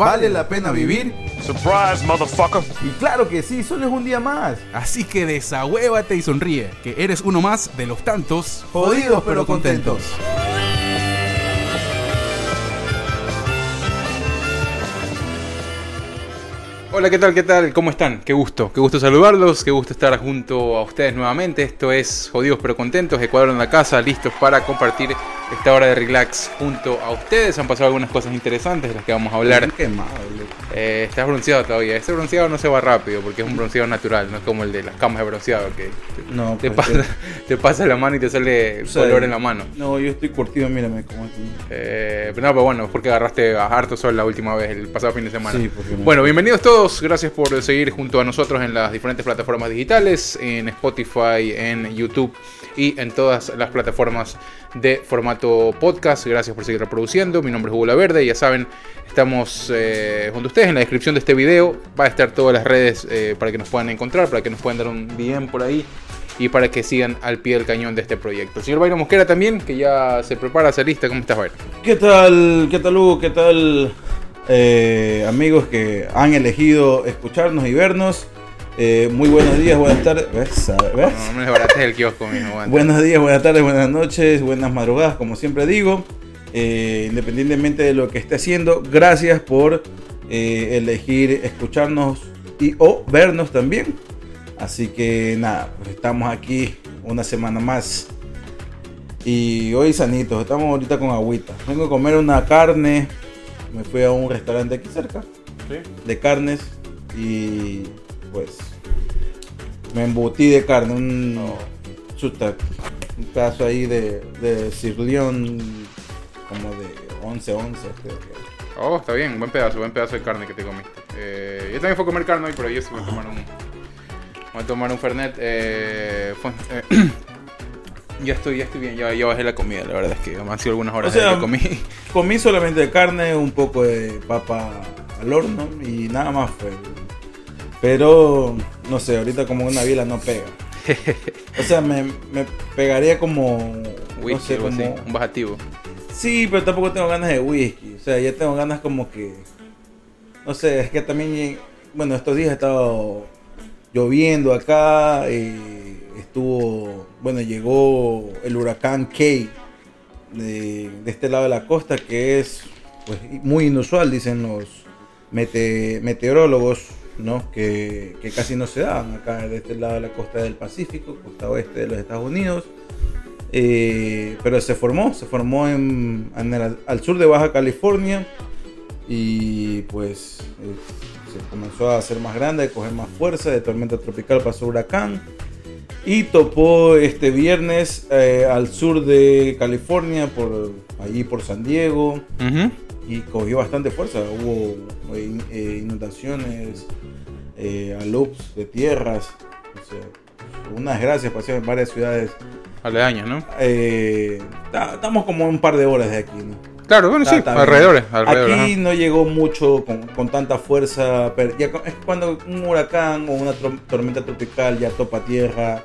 ¿vale la pena vivir? Surprise, motherfucker. Y claro que sí, solo es un día más. Así que desahuévate y sonríe, que eres uno más de los tantos Jodidos pero contentos. Hola, ¿qué tal? ¿Qué tal? ¿Cómo están? Qué gusto, qué gusto saludarlos, qué gusto estar junto a ustedes nuevamente. Esto es Jodidos pero Contentos, Ecuador en la casa, listos para compartir esta hora de relax junto a ustedes. Han pasado algunas cosas interesantes de las que vamos a hablar. Qué mal. Eh, estás bronceado todavía. Ese bronceado no se va rápido porque es un bronceado natural, no es como el de las camas de bronceado que No, te, pues, pasa, te pasa la mano y te sale O sea, color en la mano. No, yo estoy curtido, mírame cómo estoy. Eh, pero no, pero bueno, porque agarraste a harto sol la última vez, el pasado fin de semana. Sí, porque Bueno, bienvenidos todos, gracias por seguir junto a nosotros en las diferentes plataformas digitales, en Spotify, en YouTube y en todas las plataformas de formato podcast. Gracias por seguir reproduciendo. Mi nombre es Hugo La Verde, ya saben, estamos eh, junto a ustedes en la descripción de este video. Va a estar todas las redes eh, para que nos puedan encontrar, para que nos puedan dar un DM por ahí y para que sigan al pie del cañón de este proyecto. Señor Byron Mosquera también, que ya se prepara, se lista. ¿Cómo estás, Byron? ¿Qué tal, qué tal Hugo? ¿Qué tal eh, amigos que han elegido escucharnos y vernos? Eh, muy buenos días, buenas tardes. ¿Ves? ¿Ves? No, no me desbarates el kiosco, mijo. aguanta. Buenos días, buenas tardes, buenas noches, buenas madrugadas, como siempre digo. Eh, independientemente de lo que esté haciendo, gracias por eh, elegir escucharnos y o vernos también. Así que nada, pues estamos aquí una semana más. Y hoy sanitos, estamos ahorita con agüita. Vengo a comer una carne. Me fui a un restaurante aquí cerca de carnes y pues me embutí de carne, un chuta, un pedazo ahí de, de sirlión como de 11 onzas creo que. Oh, está bien, buen pedazo, buen pedazo de carne que te comiste. Eh, yo también fui a comer carne hoy, pero yo sí voy a tomar un. Voy a tomar un Fernet. Eh, fue- eh, ya estoy, ya estoy bien, ya, ya bajé la comida, la verdad es que han sido algunas horas O sea, que comí. Comí solamente carne, un poco de papa al horno y nada más fue. Pero no sé, ahorita como una biela no pega. O sea, me, me pegaría como no Whisky sé, o así, como un bajativo. Sí, pero tampoco tengo ganas de whisky. O sea, ya tengo ganas como que. No sé, es que también. Bueno, estos días ha estado lloviendo acá. y estuvo. Bueno, llegó el huracán Kay de, este lado de la costa, que es pues, muy inusual, dicen los mete- meteorólogos, ¿no? Que, casi no se dan acá de este lado de la costa del Pacífico, costa oeste de los Estados Unidos. Eh, pero se formó, se formó en, al sur de Baja California y pues eh, se comenzó a hacer más grande, a coger más fuerza, de tormenta tropical pasó huracán y topó este viernes eh, al sur de California, por allí por San Diego y cogió bastante fuerza, hubo eh, eh, inundaciones, eh, alupes de tierras, o sea, unas gracias pasó en varias ciudades Aledaños, ¿no? ta- estamos como un par de horas de aquí, ¿no? Claro, bueno, Está- sí, está bien. alrededores. alrededores Aquí ajá. no llegó mucho con, con tanta fuerza. Pero ya es cuando un huracán o una tormenta tropical ya topa tierra,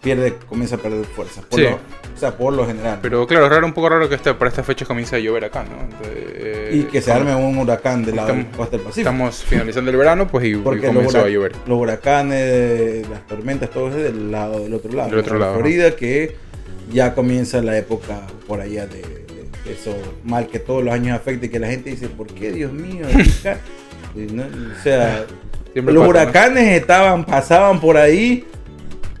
pierde, comienza a perder fuerza. Por Sí. lo- o sea, por lo general. Pero claro, es raro, un poco raro que este, para estas fechas comience a llover acá, ¿no? Entonces, eh, y que se como arme un huracán de la estamos- costa del Pacífico. Estamos finalizando el verano, pues y, y los, comenzó a llover. los huracanes, las tormentas, todo es del lado del otro lado. Del otro lado, Florida, que ya comienza la época por allá de eso mal que todos los años afecta y que la gente dice, ¿por qué, Dios mío? Acá?" Y no- o sea, Siempre los pasa, ¿no? huracanes estaban, pasaban por ahí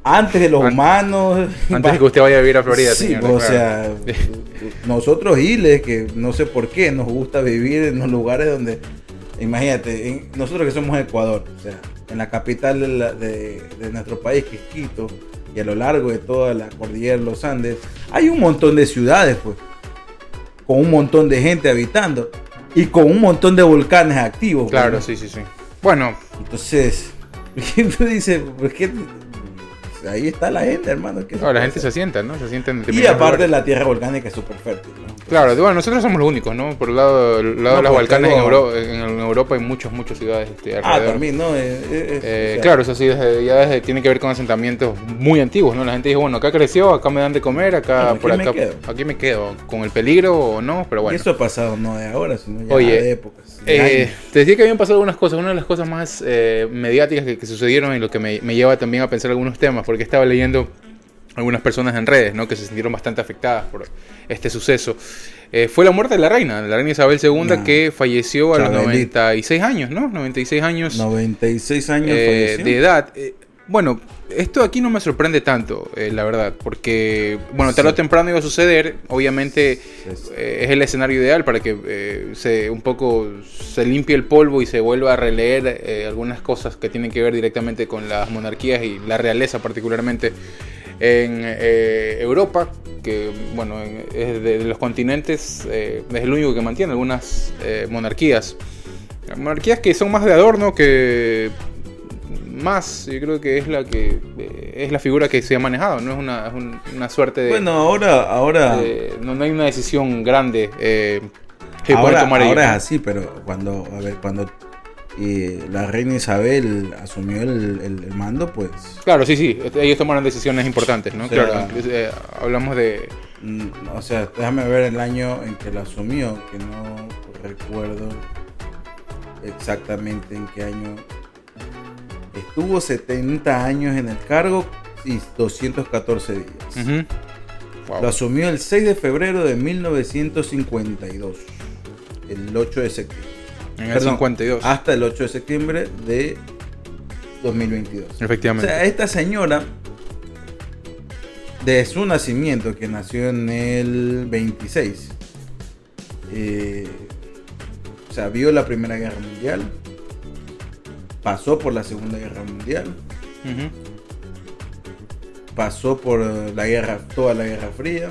antes de los An- humanos. Antes de que usted vaya a vivir a Florida, Sí, señor, o claro. sea, nosotros giles, que no sé por qué, nos gusta vivir en los lugares donde, imagínate, en- nosotros que somos Ecuador, o sea, en la capital de, la- de- de nuestro país, que es Quito, y a lo largo de toda la cordillera de los Andes, hay un montón de ciudades, pues, con un montón de gente habitando. y con un montón de volcanes activos. Claro, ¿no? sí, sí, sí. Bueno, Entonces, tú dices, ¿por qué? Ahí está la gente, hermano. ¿qué se no, la gente se hacer? asienta, ¿no? Se asienta en Y aparte lugares. la tierra volcánica es súper fértil, ¿no? Claro, bueno, nosotros somos los únicos, ¿no? Por el lado, el lado No, de los Balcanes, en, Euro- en Europa hay muchas, muchas ciudades este, Ah, alrededor. también, ¿no? Eh, eh, Eh, o sea, claro, eso sí, desde- ya desde- tiene que ver con asentamientos muy antiguos, ¿no? La gente dijo, bueno, acá creció, acá me dan de comer, acá, Bueno, por me acá, quedo. aquí me quedo, con el peligro o no, pero Y bueno. eso ha pasado no de ahora, sino ya Oye, de épocas. Eh, te decía que habían pasado algunas cosas. Una de las cosas más eh, mediáticas que, que sucedieron y lo que me, me lleva también a pensar algunos temas, porque estaba leyendo algunas personas en redes ¿no? que se sintieron bastante afectadas por este suceso. Eh, fue la muerte de la reina, la reina Isabel II, que falleció a los Chabelita. 96 años, ¿no? 96 años 96 años eh, falleció. de edad. Bueno, esto aquí no me sorprende tanto, eh, la verdad, porque, bueno, tarde o temprano iba a suceder, obviamente Es- eh, es el escenario ideal para que eh, se un poco se limpie el polvo y se vuelva a releer algunas cosas que tienen que ver directamente con las monarquías y la realeza particularmente en Europa, que bueno, en- es de, los continentes, es el único que mantiene algunas monarquías. Monarquías que son más de adorno que más, yo creo que es la que eh, es la figura que se ha manejado, no es una, es un- una suerte de... Bueno, ahora, ahora, no, no hay una decisión grande eh, que ahora, tomar ellos. ahora es así, pero cuando, a ver, cuando eh, la reina Isabel asumió el, el- el mando, pues, Claro, sí, sí, ellos tomaron decisiones importantes, ¿no? O sea, claro, eh, hablamos de... mm, o sea, déjame ver el año en que la asumió, que no recuerdo exactamente en qué año. Estuvo 70 años en el cargo y 214 días. Ujú. Wow. Lo asumió el 6 de febrero de 1952, el 8 de septiembre. En el Perdón, 52. Hasta el 8 de septiembre de 2022. O Efectivamente. sea, esta señora, de su nacimiento, que nació en el 26, eh, o sea, vio la Primera Guerra Mundial, pasó por la Segunda Guerra Mundial, pasó por la guerra, toda la Guerra Fría,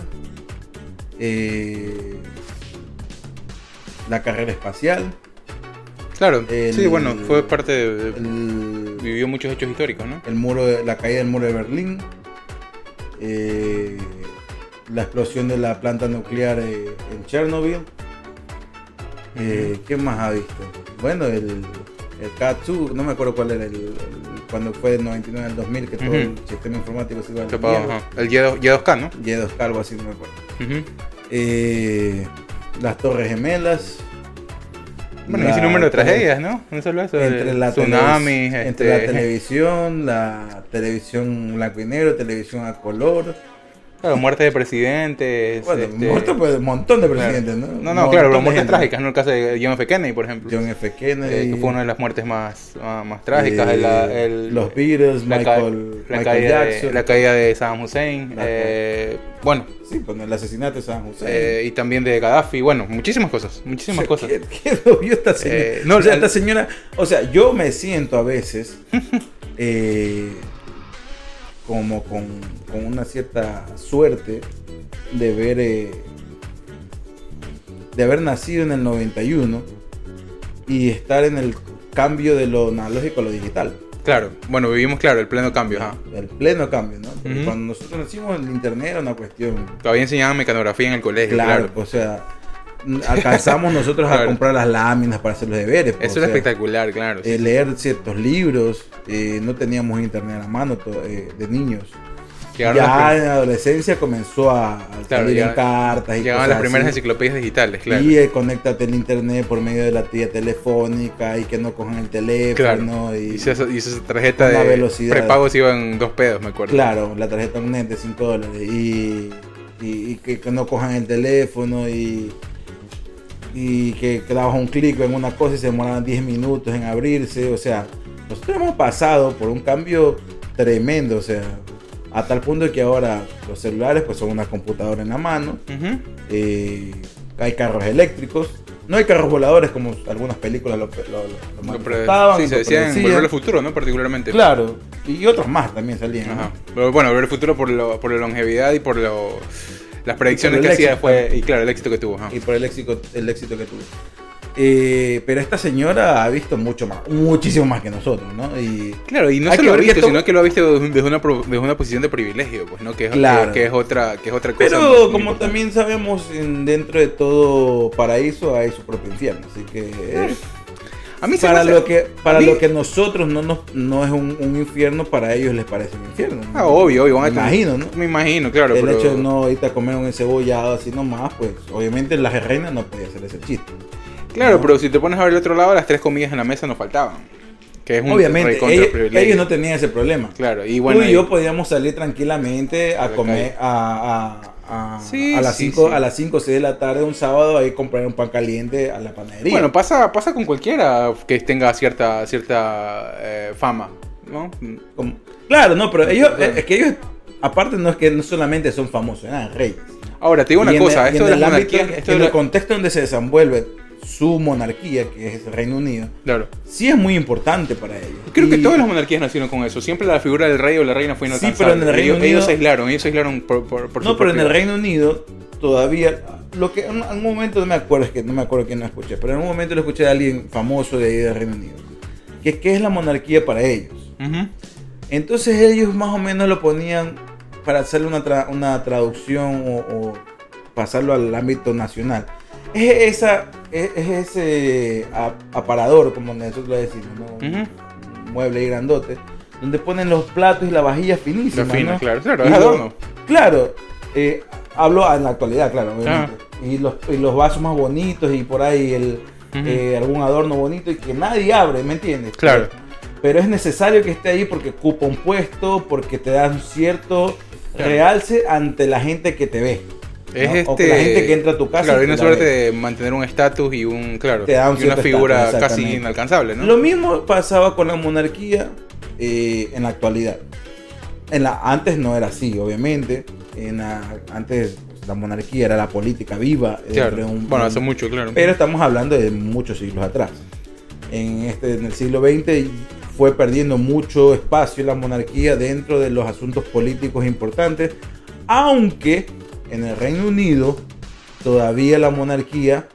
eh, la carrera espacial, Claro, El- sí, bueno, fue parte de... el, Vivió muchos hechos históricos, ¿no? el muro de- la caída del muro de Berlín, eh, la explosión de la planta nuclear eh, en Chernobyl. ¿Qué más ha visto? Bueno, el, el K2, no me acuerdo cuál era el, el- cuando fue del 99 al 2000 que todo el sistema informático se iba a la Tapado, mierda. ajá. El Y2, Y2K, ¿no? Y2K, algo así, no me acuerdo. Eh, las Torres Gemelas. Bueno, la- ese número de tragedias, ¿no? No solo eso, entre la, tsunami, entre la este, televisión, la televisión blanco y negro, televisión a color. Claro, muerte de presidentes. Bueno, este, muerto pues un montón de presidentes, claro. ¿no? No, no, claro, montón de muertes trágicas, ¿no? El caso de John F. Kennedy, por ejemplo. John F. Kennedy. eh, que fue una de las muertes más, más, más trágicas. eh, el- los Beatles, la, ca- Michael, la Michael caída Jackson. de, la caída de Saddam Hussein. Eh, bueno, Sí, con el asesinato de José. eh, y también de Gaddafi. Bueno, muchísimas cosas, muchísimas cosas. ¿Qué, qué vio esta señora? No, o sea, esta señora, o sea, yo me siento a veces eh, como con, con una cierta suerte de ver eh, de haber nacido en el 91 y estar en el cambio de lo analógico a lo digital. Claro, bueno, vivimos, claro, el pleno cambio. ajá. El pleno cambio, ¿no? Porque Ujú. cuando nosotros nacimos el internet era una cuestión Todavía enseñaban mecanografía en el colegio. Claro, Claro, o sea, alcanzamos nosotros a comprar las láminas para hacer los deberes. pues, Eso era sea, espectacular, claro. sí, eh, leer ciertos libros, eh, no teníamos internet a la mano eh, de niños. Llegaron ya en la adolescencia comenzó a, Claro, salir en cartas y llegaban las primeras así. enciclopedias digitales, claro. Y eh, conéctate al internet por medio de la tía telefónica y que no cojan el teléfono. Claro. Y, Y esa, y esa tarjeta de velocidad. prepagos iban dos pedos, me acuerdo. Claro, la tarjeta net de 5 dólares. Y, y, y que, que no cojan el teléfono y, y que, dabas un clic en una cosa y se demoraban 10 minutos en abrirse. O sea, nosotros hemos pasado por un cambio tremendo. O sea, a tal punto que ahora los celulares pues son una computadora en la mano. Ujú. eh, hay carros eléctricos. No hay carros voladores como algunas películas lo, lo, lo- lo pre- sí, se lo decía en predecían. Volver al Futuro, ¿no? Particularmente. Claro, y otros más también salían. ¿no? Ajá. Pero bueno, Volver al Futuro por, lo, por la longevidad y por lo, las predicciones que hacía fue, y claro, el éxito que tuvo. ajá. y por el éxito, el éxito que tuvo. Eh, pero esta señora ha visto mucho más, muchísimo más que nosotros, ¿no? Y Claro, y no solo ha visto, todo- sino que lo ha visto desde una, desde una posición de privilegio, pues, ¿no? Que es, Claro. que, que es otra, que es otra cosa. Pero muy como importante. también sabemos, en- dentro de todo paraíso hay su propio infierno. Así que A mí se para lo que para mí- lo que nosotros no nos no es un, un infierno, para ellos les parece un infierno. ¿no? Ah, obvio, obvio. Me imagino, ¿no? Me imagino, claro. el pero... hecho de no irte a comer un encebollado así nomás, pues obviamente la reina no podía hacer ese chiste. Claro, ¿no? pero si te pones a ver el otro lado, las tres comidas en la mesa nos faltaban. Que es un Obviamente, ellos, ellos no tenían ese problema. Claro, y bueno. Tú y yo podíamos salir tranquilamente A comer a, a, a, Sí, a las sí, 5 sí. a las 5 o 6 de la tarde un sábado ahí comprar un pan caliente a la panadería. Bueno, pasa, pasa con cualquiera que tenga cierta, cierta eh, fama, ¿no? Como- claro, no, pero ellos, Claro. es que ellos, aparte no es que no solamente son famosos, eran reyes. Ahora, te digo una Y cosa, esto en de las esto en de el contexto donde se desenvuelve su monarquía, que es el Reino Unido, Claro. sí es muy importante para ellos. Creo que todas las monarquías nacieron con eso. Siempre la figura del rey o la reina fue Sí, inalcanzable. pero en el Reino ellos, ellos Unido- se aislaron, ellos se aislaron por, por, por No, su pero en el Reino Unido todavía, lo que en un momento no me acuerdo, es que no me acuerdo quién lo escuché, pero en un momento lo escuché de alguien famoso de ahí del Reino Unido, que qué es la monarquía para ellos. Entonces ellos más o menos lo ponían para hacerle una, tra- una traducción o, o pasarlo al ámbito nacional. Es, esa, es, es ese aparador, como nosotros le decimos, ¿no? Ujú. un mueble grandote, donde ponen los platos y la vajilla La finísima. fina, ¿no? claro, claro, es lo- adorno. Claro, eh, hablo en la actualidad, claro, obviamente. Ah. Y, los, y los vasos más bonitos y por ahí el, eh, algún adorno bonito y que nadie abre, ¿me entiendes? Claro. Pero, pero es necesario que esté ahí porque ocupa un puesto, porque te da un cierto Claro. realce ante la gente que te ve. Es ¿no? este... O que la gente que entra a tu casa. Claro, hay una suerte de mantener un estatus y un, claro, Te da un y una figura casi inalcanzable, ¿no? Lo mismo pasaba con la monarquía eh, en la actualidad. En la, antes no era así, obviamente. En la- antes la monarquía era la política viva. Claro. de un- bueno, hace mucho, claro. Pero estamos hablando de muchos siglos atrás. En, este, en el siglo XX fue perdiendo mucho espacio la monarquía dentro de los asuntos políticos importantes, aunque en el Reino Unido todavía la monarquía,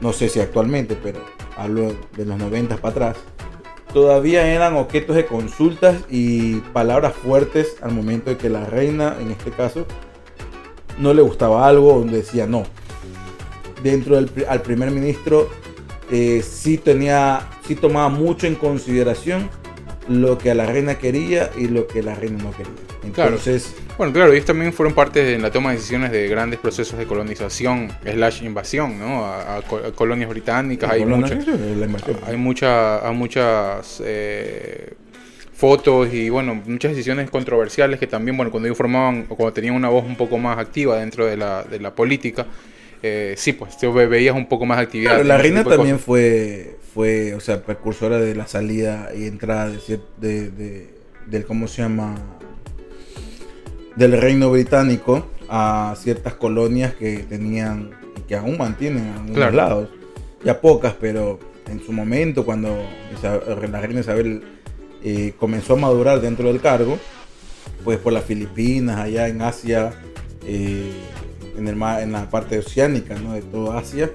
no sé si actualmente, pero hablo de los 90 para atrás, todavía eran objetos de consultas y palabras fuertes al momento de que la reina, en este caso, no le gustaba algo o decía no. Dentro del al primer ministro eh, sí tenía, sí tomaba mucho en consideración lo que a la reina quería y lo que la reina no quería. Claro. Bueno, claro, ellos también fueron parte en la toma de decisiones de grandes procesos de colonización slash invasión, ¿no? A, a co- a colonias británicas, hay, muchas- hay, mucha- hay muchas eh, fotos y, bueno, muchas decisiones controversiales que también, bueno, cuando ellos formaban o cuando tenían una voz un poco más activa dentro de la, de la política, eh, sí, pues ve- veías un poco más actividad. En la reina también cosas. fue, fue, o sea, precursora de la salida y entrada de, de- del, ¿cómo se llama? Del reino británico a ciertas colonias que tenían, y que aún mantienen en algunos Claro. lados. Ya pocas, pero en su momento, cuando la reina Isabel eh, comenzó a madurar dentro del cargo, pues por las Filipinas, allá en Asia, eh, en, el, en la parte oceánica ¿no? de toda Asia,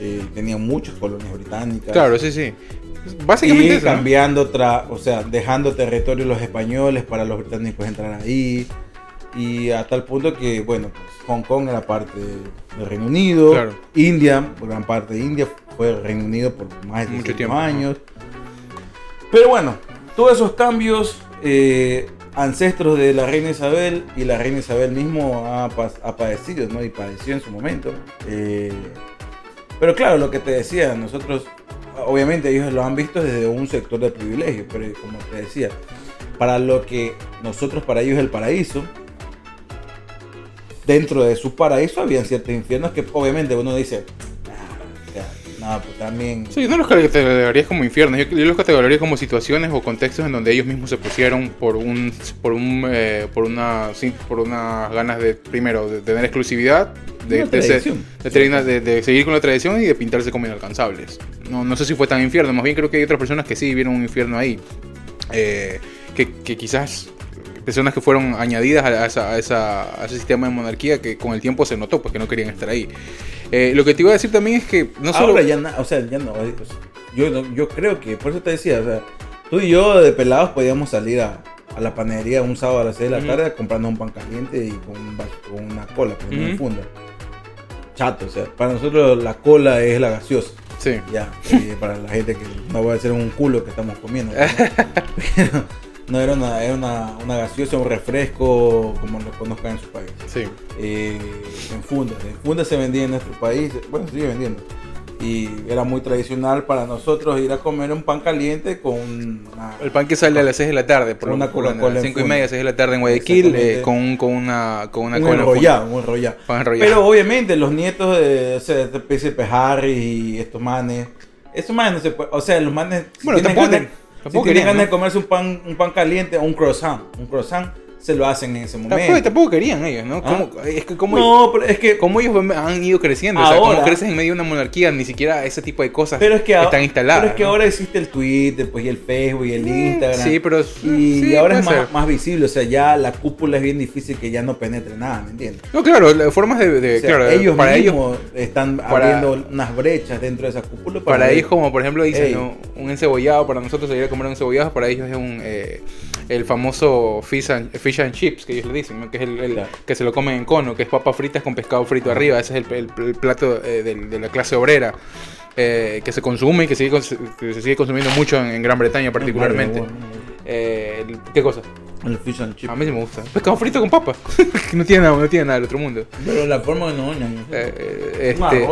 eh, tenían muchas colonias británicas. Claro, sí, sí. Básicamente y eso, ¿no? cambiando, tra- o sea, dejando territorio los españoles para los británicos entrar ahí. Y a tal punto que, bueno, pues, Hong Kong era parte del Reino Unido. Claro. India, gran parte de India fue el Reino Unido por más de Mucho 100 tiempo, ¿no? años. Pero bueno, todos esos cambios, eh, ancestros de la reina Isabel y la reina Isabel mismo ha, ha padecido, ¿no? Y padeció en su momento. Eh, pero claro, lo que te decía, nosotros, obviamente ellos lo han visto desde un sector de privilegio, pero como te decía, para lo que nosotros para ellos es el paraíso, dentro de su paraíso habían ciertos infiernos que obviamente uno dice, "Ah, pues también... Sí, yo no los categorizaría como infiernos, yo, yo los categorizaría como situaciones o contextos en donde ellos mismos se pusieron por un, por un, eh, por una, por unas ganas de, primero, de tener exclusividad, de, ser- seguir con la tradición y de pintarse como inalcanzables. No, no sé si fue tan infierno, más bien creo que hay otras personas que sí vieron un infierno ahí, eh, que, que quizás personas que fueron añadidas a, esa- a esa- a ese sistema de monarquía que con el tiempo se notó pues que no querían estar ahí. Eh, lo que te iba a decir también es que no solo... Ahora ya, na- o sea, ya no. sea, yo, yo creo que, por eso te decía, o sea, tú y yo de pelados podíamos salir a, a la panadería un sábado a las 6 de la tarde comprando un pan caliente y con, un vas- con una cola, pero no en Ujú. funda. Chato, o sea, para nosotros la cola es la gaseosa. Sí. Ya, eh, para la gente que no va a ser un culo que estamos comiendo. ¿no? Pero no era una, era una, una gaseosa, un refresco, como lo conozcan en su país. Sí. Eh, en fundas. En fundas se vendía en nuestro país, bueno, sigue vendiendo. Y era muy tradicional para nosotros ir a comer un pan caliente con una... El pan que sale a las 6 de la tarde, por Una lo Coca-Cola menos, en 5 y media, 6 de la tarde en Guayaquil, eh, con, con una, con una un cola enrollado, un enrollado. Pan enrollado. Pero obviamente los nietos de, o sea, de Príncipe Harry y estos manes, estos manes no se puede, o sea, los manes si Bueno, tienen tampoco ganas, si tienen ganas de comerse un pan, un pan caliente o un croissant, un croissant se lo hacen en ese momento. Tampoco, tampoco querían ellos, ¿no? ¿Ah? ¿Cómo- es que cómo, no, pero es que cómo ellos han ido creciendo. o sea, Ahora- como creces en medio de una monarquía, ni siquiera ese tipo de cosas pero es que ahora, están instaladas. pero es que ¿no? ahora existe el Twitter, pues y el Facebook y el Instagram. Sí, pero y sí, ahora es más, más visible, o sea, ya la cúpula es bien difícil que ya no penetre nada, ¿me entiendes? No, claro, las formas de, de- O sea, claro, ellos para ellos mismos están para- abriendo unas brechas dentro de esa cúpula. Para ver- ellos, como por ejemplo dicen. ¿no? un encebollado, para nosotros salir a comer un encebollado, para ellos es un eh, el famoso fish and, fish and chips, que ellos le dicen, ¿no? que es el, el- Claro. que se lo comen en cono, que es papas fritas con pescado frito arriba, ese es el, el- el plato eh, del- de la clase obrera. eh, que se consume y que, sigue, que se sigue consumiendo mucho en, en Gran Bretaña particularmente. Vale, bueno, Eh, ¿Qué cosa? El fish and chip. A mí sí me gusta. Pescado frito con papas. que no tiene nada, no tiene nada del otro mundo. Pero la forma de no. Eh, eh, este,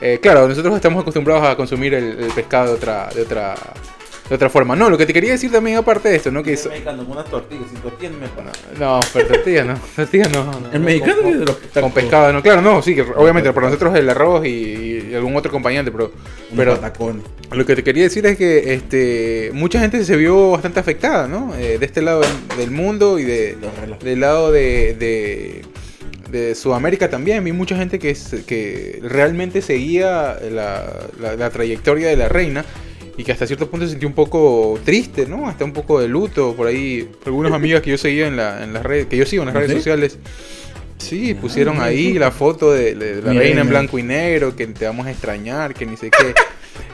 eh, claro, nosotros estamos acostumbrados a consumir el, el pescado de otra, de otra de otra forma. No, lo que te quería decir también aparte de esto, ¿no? Que es, mexicano con unas tortillas, sin tortillas no me para. no, pero tortilla no, tortilla no. no, El no, mexicano con, es de los que está con pescado, no, claro, no, sí, que obviamente para nosotros el arroz y, y algún otro acompañante, pero, pero lo que te quería decir es que este mucha gente se vio bastante afectada, ¿no? Eh, de este lado del- mundo y de, del lado de, de, de Sudamérica también. Vi mucha gente que, que realmente seguía la, la- la trayectoria de la reina y que hasta cierto punto se sintió un poco triste, ¿no? Hasta un poco de luto. Por ahí, algunas amigas que yo seguía en, la, en las redes, que yo sigo en las ¿Ah, redes sí? sociales. Sí, pusieron mira ahí la foto de, de la Mi reina en blanco y negro, que te vamos a extrañar, que ni sé qué.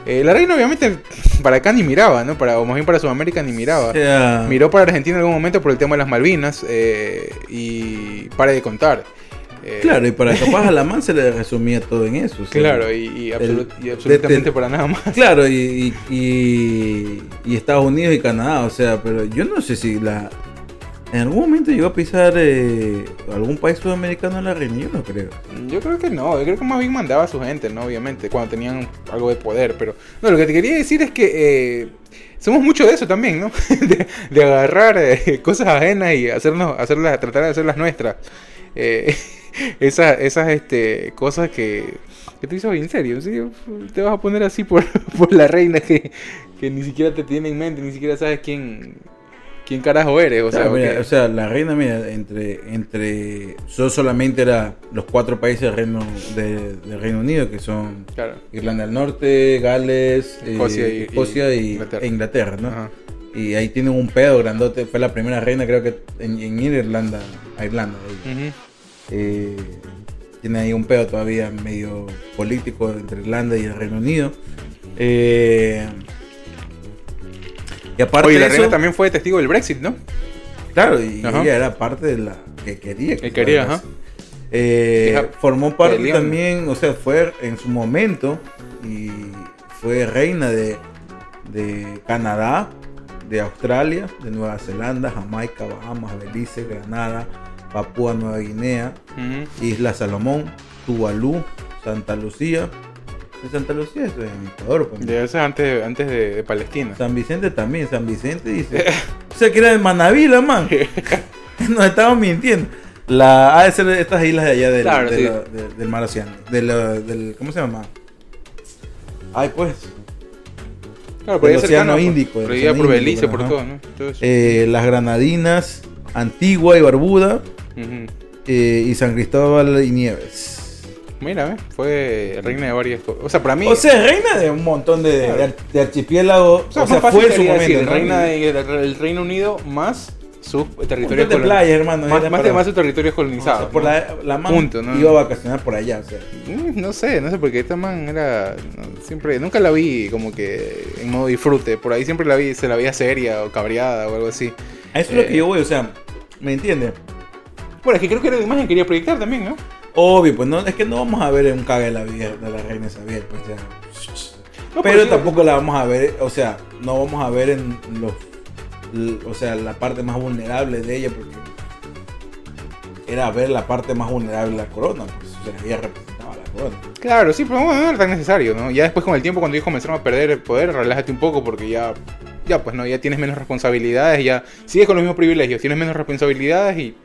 Eh, la reina obviamente para acá ni miraba, ¿no? Para, o más bien para Sudamérica ni miraba. Miró para Argentina en algún momento por el tema de las Malvinas eh, y para de contar. Eh, Claro, y para capaz a la man se le resumía todo en eso. o sea, Claro, y, y absolu- el- y absolutamente para nada más. Claro, y, Estados Unidos y Canadá, o sea, pero yo no sé si la. En algún momento llegó a pisar eh, algún país sudamericano la reina, yo no creo. Yo creo que no, yo creo que más bien mandaba a su gente, ¿no? Obviamente, cuando tenían algo de poder, pero... No, lo que te quería decir es que eh, somos mucho de eso también, ¿no? de, de agarrar eh, cosas ajenas y hacernos, hacerlas, tratar de hacerlas nuestras. Eh, esas, esas este, cosas que, que tú dices, "Oye, en serio, ¿en serio? Te vas a poner así por, por la reina que, que ni siquiera te tiene en mente, ni siquiera sabes quién, quién carajo eres, o sea, Claro, mira, que- o sea, la reina, mira, entre, entre, so- solamente era los cuatro países del Reino, de- del Reino Unido, que son claro. Irlanda del Norte, Gales, eh, Escocia y- Escocia y y, Inglaterra. e Inglaterra, ¿no? Ajá. Y ahí tienen un pedo grandote, fue la primera reina creo que en, en ir a Irlanda, a Irlanda. ahí. Ujú. Eh, tiene ahí un pedo todavía medio político entre Irlanda y el Reino Unido. Eh, y aparte Oye, la reina también fue testigo del Brexit, ¿no? claro, y Ajá. ella era parte de la que quería. Que quería, ajá. Eh, formó parte también, o sea, fue en su momento y fue reina de, de Canadá, de Australia, de Nueva Zelanda, Jamaica, Bahamas, Belice, Granada, Papúa Nueva Guinea, Ujú. Isla Salomón, Tuvalu, Santa Lucía. De Santa Lucía eso es en Ecuador. pues. De eso antes, antes de, de Palestina. San Vicente también, San Vicente dice. o sea que era de Manaví la man. Nos estaban mintiendo. La, ha de ser estas islas de allá del, Claro, de sí. la- de- del mar Oceánico. Del, ¿Cómo se llama? Ay, pues. Claro, por cercano, Océano pues, Índico, Por Belice, por todo, ¿no? Todo eh, las Granadinas, Antigua y Barbuda. Eh, y San Cristóbal y Nieves. Mira, ¿ves? fue reina de varias cosas. O sea, para mí. O sea, reina de un montón de, Claro. de de archipiélagos. o sea, O fue su momento. decir, ¿no? reina del Reino Unido más sus territorios de colon- playa, hermano. Más, de más sus territorios o colonizados. sea, por ¿no? la, la man Punto, ¿no? iba a vacacionar por allá, o sea. Mm, No sé, no sé, porque esta man era. siempre, nunca la vi como que en modo disfrute. Por ahí siempre la vi, se la veía seria o cabreada o algo así. Eso es lo Eh. que yo voy, o sea, ¿me entiendes? Bueno, es que creo que era la imagen que quería proyectar también, ¿no? Obvio, pues no, es que no vamos a ver un cague de la vida de la reina Isabel, pues ya. No, pero tampoco la vamos a ver, o sea, no vamos a ver en los, o sea, la parte más vulnerable de ella, porque era ver la parte más vulnerable de la corona, pues, o sea, ella representaba la corona. Claro, sí, pero bueno, no era tan necesario, ¿no? Ya después con el tiempo, cuando ellos comenzaron a perder el poder, relájate un poco porque ya, ya pues no, ya tienes menos responsabilidades, ya sigues con los mismos privilegios, tienes menos responsabilidades y,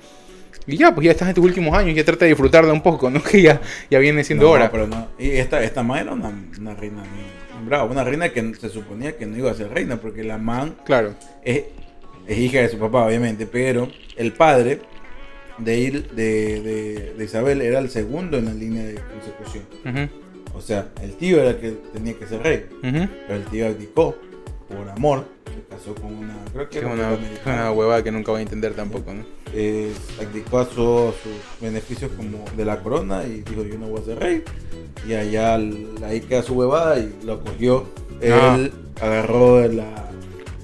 y ya, pues ya estás en tus últimos años, ya trata de disfrutarla un poco, ¿no? Que ya, ya viene siendo No, hora. pero no. Y esta, esta man era una, una reina brava, una reina que se suponía que no iba a ser reina, porque la man Claro. es, es hija de su papá, obviamente, pero el padre de, Ir- de, de- de Isabel era el segundo en la línea de consecución. O sea, el tío era el que tenía que ser rey, pero el tío abdicó por amor, casó con una, creo que era una, una huevada que nunca voy a entender tampoco, ¿no? Eh, sus beneficios como de la corona y dijo yo no voy a ser rey y allá ahí queda su huevada y lo cogió. Ah. él agarró la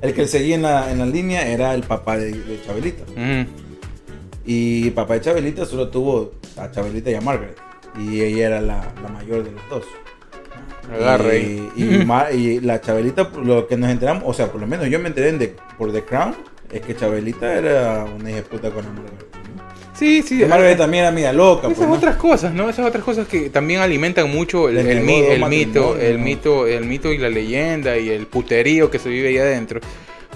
el que seguía en la, en la línea era el papá de, de Chabelita. Y papá de Chabelita solo tuvo a Chabelita y a Margaret. Y ella era la, la mayor de las dos Agarre y, y, y la Chabelita lo que nos enteramos o sea por lo menos yo me enteré de, por The Crown es que Chabelita era una hija puta con Margaret. Sí, sí. Margaret también era media loca. Esas pues, ¿no? otras cosas, ¿no? Esas otras cosas que también alimentan mucho el, el mi- el mito, el ¿no? mito, el mito y la leyenda y el puterío que se vive ahí adentro.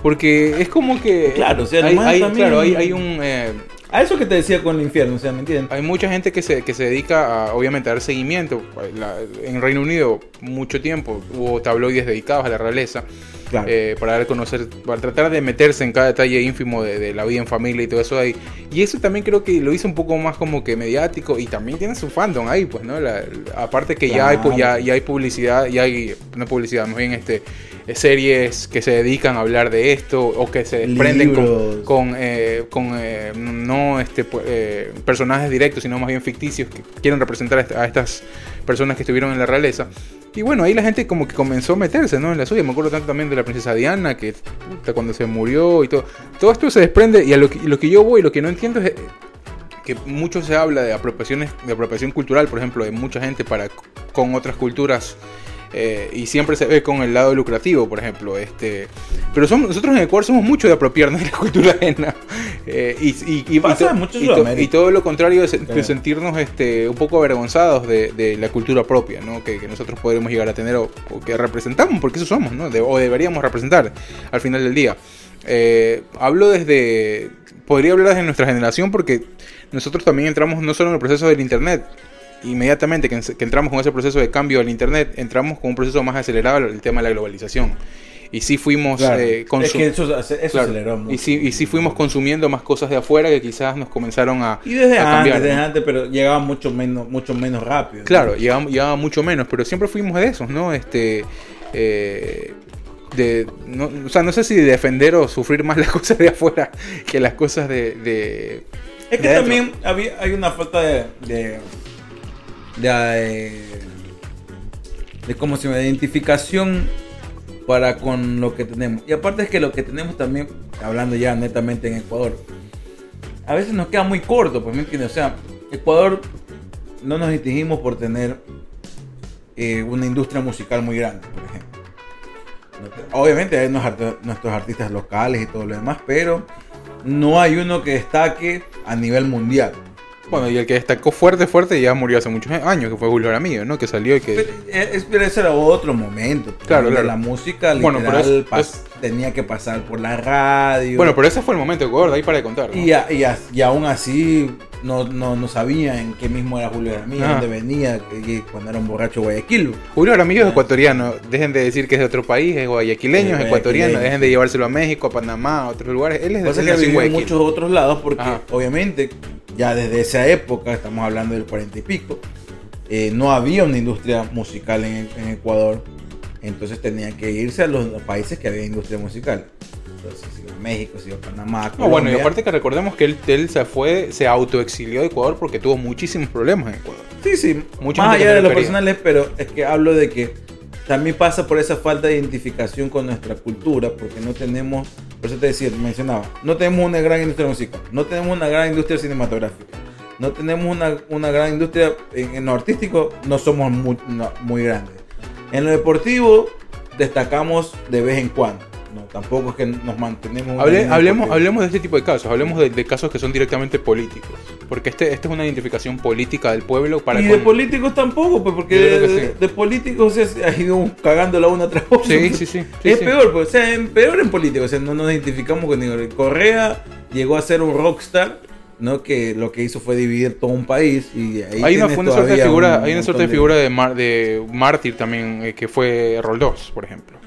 Porque es como que Claro, o sea, hay, hay- también- claro, hay, hay un eh, A eso que te decía con el infierno, o sea, ¿me entienden? hay mucha gente que se, que se dedica a, obviamente, a dar seguimiento. La- en Reino Unido, mucho tiempo, hubo tabloides dedicados a la realeza. Claro. eh, para dar a conocer, para tratar de meterse en cada detalle ínfimo de, de la vida en familia y todo eso ahí. Y eso también creo que lo hizo un poco más como que mediático y también tiene su fandom ahí, pues, ¿no? La- aparte que ya, hay, pu- Claro. ya, ya hay publicidad, ya hay, no publicidad, más bien este, series que se dedican a hablar de esto o que se desprenden con, Libros. con, eh, con, eh, no este, pu- eh, personajes directos, sino más bien ficticios que quieren representar a estas personas que estuvieron en la realeza. Y bueno, ahí la gente como que comenzó a meterse, ¿no? En la suya. Me acuerdo tanto también de la princesa Diana, que puta, cuando se murió y todo. Todo esto se desprende y a lo que, lo que yo voy, lo que no entiendo es eh, que mucho se habla de apropiaciones, de apropiación cultural, por ejemplo, de mucha gente para con otras culturas. Eh, y siempre se ve con el lado lucrativo, por ejemplo. Este, pero somos, nosotros en Ecuador somos mucho de apropiarnos de la cultura ajena. Eh, y, y, y, Pasa to- y to- Sudamérica. y todo lo contrario de, sentirnos este, un poco avergonzados de, de la cultura propia, ¿no? Que, que nosotros podremos llegar a tener o, o que representamos, porque eso somos, ¿no? De- o deberíamos representar al final del día. Eh, hablo desde. Podría hablar desde nuestra generación porque nosotros también entramos no solo en el proceso del Internet. Inmediatamente que, que entramos con ese proceso de cambio al Internet, entramos con un proceso más acelerado el tema de la globalización. Y sí fuimos Claro. eh, es que eso, eso Claro. aceleró mucho. Y sí, y sí fuimos consumiendo más cosas de afuera que quizás nos comenzaron a, Y desde a antes, desde ¿no? antes, pero llegaba mucho menos, mucho menos rápido. ¿no? Claro, llegaba, llegaba mucho menos, pero siempre fuimos de esos, ¿no? Este, eh, de, no, o sea, no sé si defender o sufrir más las cosas de afuera que las cosas de... de- Es que de también había, hay una falta de. de. De, eh, de cómo se llama, de identificación para con lo que tenemos. Y aparte es que lo que tenemos también, hablando ya netamente en Ecuador, a veces nos queda muy corto, pues me entiendes. O sea, Ecuador no nos distinguimos por tener eh, una industria musical muy grande, por ejemplo. Obviamente hay nuestros artistas locales y todo lo demás, pero no hay uno que destaque a nivel mundial. Bueno, y el que destacó fuerte, fuerte, ya murió hace muchos años, que fue Julio Jaramillo, ¿no? Que salió y que... Pero, eh, es- pero ese era otro momento. pues, Claro, claro. La música Bueno, literal pero es- tenía que pasar por la radio. Bueno, pero ese fue el momento de ahí para de contar. ¿no? y, a- y, a- y aún así no, no, no sabía en qué mismo era Julio Jaramillo, Ah. dónde venía, que- que cuando era un borracho Guayaquil. Julio Jaramillo es ecuatoriano, dejen de decir que es de otro país, es guayaquileño, Es es ecuatoriano, dejen de llevárselo a México, a Panamá, a otros lugares. Él es de que vivió en muchos otros lados porque Ajá. obviamente ya desde esa época, estamos hablando del cuarenta y pico, eh, no había una industria musical en, en Ecuador, entonces tenían que irse a los países que había industria musical. Entonces, iba a México, se iba a Panamá. No, bueno, y aparte que recordemos que él, él se fue, se autoexilió de Ecuador porque tuvo muchísimos problemas en Ecuador. Sí, sí, Mucha más allá de no lo quería. personal, es, pero es que hablo de que también pasa por esa falta de identificación con nuestra cultura, porque no tenemos, por eso te decía, mencionaba, no tenemos una gran industria musical, no tenemos una gran industria cinematográfica, no tenemos una, una gran industria en, en lo artístico, no somos muy, no, muy grandes. En lo deportivo, destacamos de vez en cuando. No, tampoco es que nos mantenemos. en Hable- hablemos, hablemos de este tipo de casos, hablemos de, de casos que son directamente políticos. Porque este, este es una identificación política del pueblo para y con- de políticos tampoco, pues porque de, sí. de políticos se ha ido cagando la una tras otra. Sí, sí, sí. sí, es sí. peor, pues, o sea, en- peor en política, o sea, no nos identificamos con ninguno. Correa llegó a ser un rockstar, ¿no? Que lo que hizo fue dividir todo un país y ahí Hay una, una suerte de figura, un hay una suerte de figura de, mar- de mártir también, eh, que fue Roldós, por ejemplo.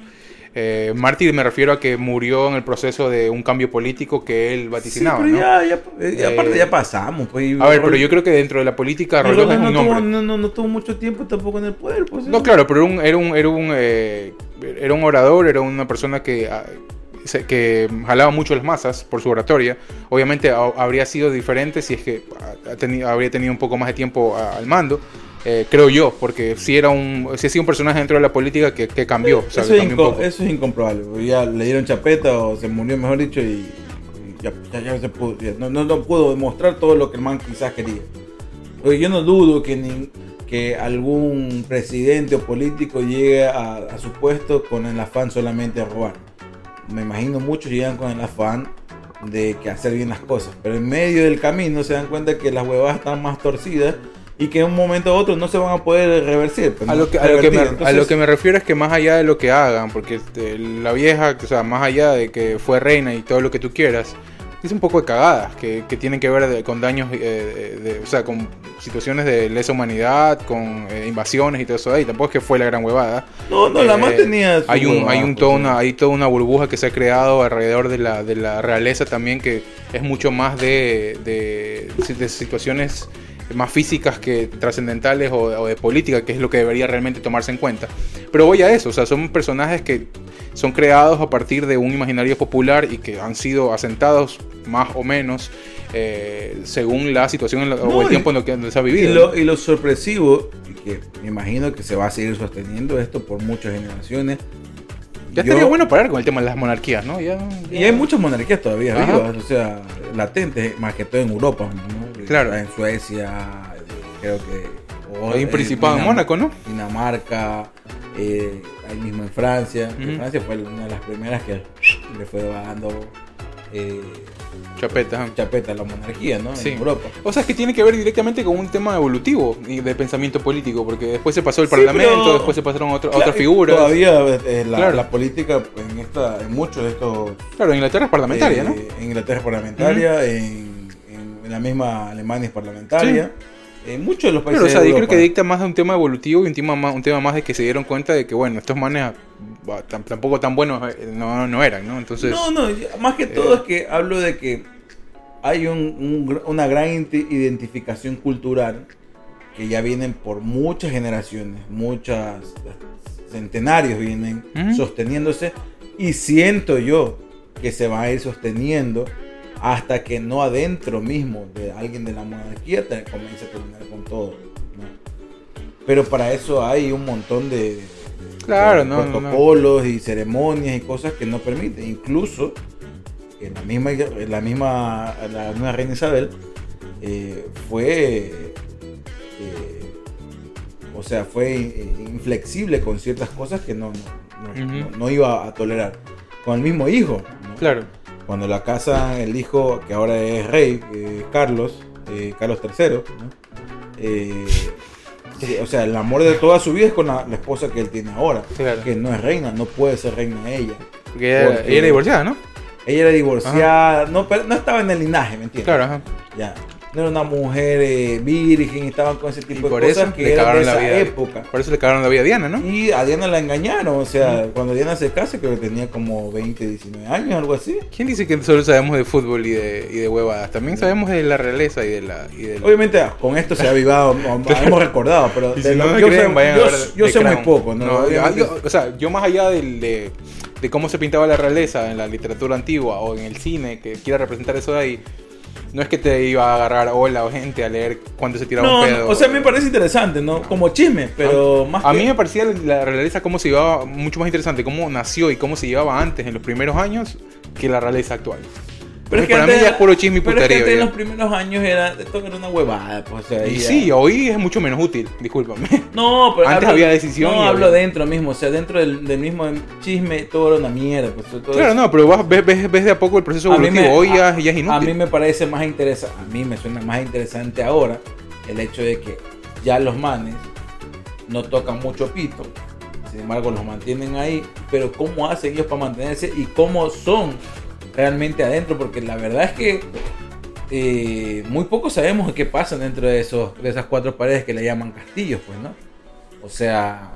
Eh, mártir me refiero a que murió en el proceso de un cambio político que él Sí, vaticinaba. pero ¿no? ya, ya, eh, aparte Eh, ya pasamos, pues. A ver, pero yo creo que dentro de la política es un no, tuvo, no, no, no tuvo mucho tiempo tampoco en el poder, pues. No, claro, pero era un, era un, era un, eh, era un orador, era una persona que, ah, que jalaba mucho las masas por su oratoria. Obviamente ha- habría sido diferente si es que tenido, habría tenido un poco más de tiempo a- al mando. Eh, creo yo, porque si era un, si ha sido un personaje dentro de la política que, que cambió. o sea, eso, que es cambió un inco- poco. eso es incomprobable. Ya le dieron chapeta o se murió, mejor dicho, y, ya, ya, ya se pudo, no, no, no pudo demostrar todo lo que el man quizás quería. Porque yo no dudo que, ni- que algún presidente o político llegue a, a su puesto con el afán solamente de robar. Me imagino muchos llegan con el afán de que hacer bien las cosas, pero en medio del camino se dan cuenta que las huevadas están más torcidas y que en un momento u otro no se van a poder reversir. pues, A lo, que, a, lo que me, Revertir. a lo Entonces, que me refiero es que más allá de lo que hagan, porque este, la vieja, o sea, más allá de que fue reina y todo lo que tú quieras, es un poco de cagadas que, que tienen que ver de- con daños, eh, de, de- o sea, con situaciones de lesa humanidad, con eh, invasiones y todo eso ahí. Tampoco es que fue la gran huevada. No, no, la Eh, más tenía. su Hay, un, huevada, hay, un, pues, toda sí. una, hay toda una burbuja que se ha creado alrededor de la, de la realeza también, que es mucho más de, de, de situaciones más físicas que trascendentales o, o de política, que es lo que debería realmente tomarse en cuenta. Pero voy a eso, o sea, son personajes que son creados a partir de un imaginario popular y que han sido asentados más o menos eh, según la situación en la- o No, el y- tiempo en lo que se ha Y vivido. lo, y lo sorpresivo, y que me imagino que se va a seguir sosteniendo esto por muchas generaciones. Ya yo- estaría bueno parar con el tema de las monarquías, ¿no? Ya, Y hay muchas monarquías todavía vivas, o sea, latentes, más que todo en Europa, ¿no? Claro. En Suecia, creo que. o Hay un en principado en Mónaco, ¿no? Dinamarca, eh, ahí mismo en Francia. Francia fue una de las primeras que le fue dando eh, Chapeta. ajá. chapeta a la monarquía, ¿no? Sí. En Europa. O sea, es que tiene que ver directamente con un tema evolutivo y de pensamiento político, porque después se pasó el Sí, parlamento, pero- después se pasaron a otro- a Claro, otras figuras. Todavía eh, la, Claro. la política en esta, en muchos de estos Claro, Inglaterra es parlamentaria, eh, ¿no? En Inglaterra es parlamentaria, en, en- en la misma Alemania es parlamentaria. En muchos de los países Claro, o sea, de yo creo que dicta más de un tema evolutivo y un tema más, un tema más de que se dieron cuenta de que, bueno, estos manes tampoco tan buenos eh, no, no eran, ¿no? Entonces, No, no, más que todo eh, es que hablo de que hay un- un gr- una gran identi- identificación cultural que ya vienen por muchas generaciones, muchas centenarios vienen sosteniéndose y siento yo que se va a ir sosteniendo hasta que no adentro mismo de alguien de la monarquía te comience a terminar con todo. ¿no? Pero para eso hay un montón de, Claro, no, no, no. protocolos y ceremonias y cosas que no permiten. Incluso en la misma, en la misma, la reina Isabel eh, fue, eh, o sea, fue eh, inflexible con ciertas cosas que no, no, no- iba a tolerar. Con el mismo hijo. ¿no? claro. Cuando la casa el hijo que ahora es rey, eh, Carlos, Carlos III, ¿no? Eh, sí, o sea, el amor de toda su vida es con la, la esposa que él tiene ahora, Claro. que no es reina, no puede ser reina ella. Porque ella, Porque- ella era divorciada, ¿no? Ella era divorciada, no, pero no estaba en el linaje, ¿me entiendes? Claro, ajá. Ya. No era una mujer eh, virgen, estaban con ese Y tipo de cosas que eran de la esa vida. época. Por eso le cagaron la vida a Diana, ¿no? Y a Diana la engañaron, o sea, cuando Diana se casa, creo que tenía como 20, 19 años, algo así. ¿Quién dice que solo sabemos de fútbol y de, y de huevadas? También sabemos de la realeza y de la... Y Obviamente ah, con esto se ha avivado, hemos recordado, pero de si lo no yo creen, sé, vayan a yo, ver yo sé muy poco, ¿no? yo- Obviamente- yo- o sea, yo más allá del- de, de cómo se pintaba la realeza en la literatura antigua o en el cine, que quiera representar eso de ahí, no es que te iba a agarrar hola o gente a leer cuando se tiraba no, un no, pedo. o sea, me parece interesante, ¿no? Como chisme, pero más A que- mí me parecía la realeza cómo se llevaba mucho más interesante, cómo nació y cómo se llevaba antes en los primeros años que la realeza actual. Pero es que para antes, mí ya es puro chisme y pero es que puterío. antes en los primeros años era, esto era una huevada, pues, o sea, Y ya- sí, hoy es mucho menos útil, discúlpame. No, pero Antes había decisión No, hablo había- dentro mismo, o sea, dentro del, del mismo chisme todo era una mierda. Pues, todo Claro, eso- no, pero vas, ves, ves, ves de a poco el proceso evolutivo. me- hoy ya, a- ya es inútil. A mí me parece más interesante, a mí me suena más interesante ahora el hecho de que ya los manes no tocan mucho pito, sin embargo los mantienen ahí, pero cómo hacen ellos para mantenerse y cómo son realmente adentro, porque la verdad es que eh, muy poco sabemos qué pasa dentro de, esos, de esas cuatro paredes que le llaman castillos, pues, ¿no? O sea,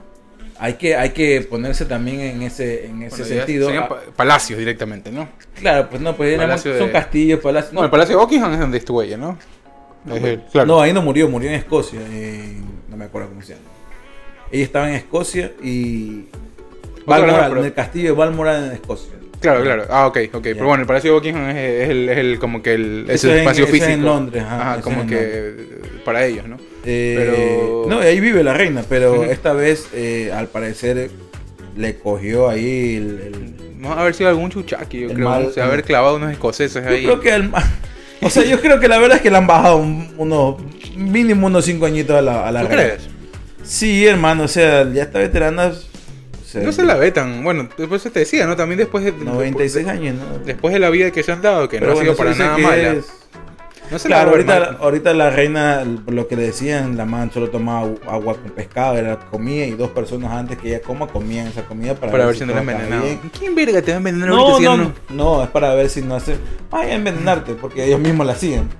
hay que, hay que ponerse también en ese, en ese Bueno, sentido. serían pa- palacios directamente, ¿no? Claro, pues no, pues eran- son de- castillos, palacios. No, el Palacio de Buckingham es donde estuvo ella, ¿no? Es el- claro. No, ahí no murió, murió en Escocia. en- no me acuerdo cómo se llama. Ella estaba en Escocia y. Balmoral, en el castillo de Balmoral en Escocia. Claro, claro. Ah, ok, ok. Pero bueno, el Palacio de Buckingham es, es el, es el como que el, es el es en- espacio eso es físico. en Londres, ajá, como que para ellos, ¿no? Eh, Pero- No, y ahí vive la reina, pero esta vez, eh, al parecer, le cogió ahí el. el- No haber sido algún chuchaqui, yo creo. mal- o sea, haber clavado unos escoceses Yo ahí. creo que el. O sea, yo creo que la verdad es que le han bajado un- unos. Mínimo unos 5 añitos a la, a la ¿Tú reina. crees? Sí, hermano, o sea, ya está veterana. No se la ve tan. Bueno, después se te decía, ¿no? También después de. 96 años, ¿no? Después de la vida que se han dado, que Pero no ha sido para nada mala. es- No se la Claro, va a ver ahorita, mal. ahorita la reina, lo que le decían, la man solo tomaba agu- agua con pescado, era comía y dos personas antes que ella coma comían esa comida para, Para ver si no la bien. ¿Quién verga te va a envenenar No, ahorita si no, no, no, es para ver si no hace. Vaya a envenenarte, porque ellos mismos la hacían.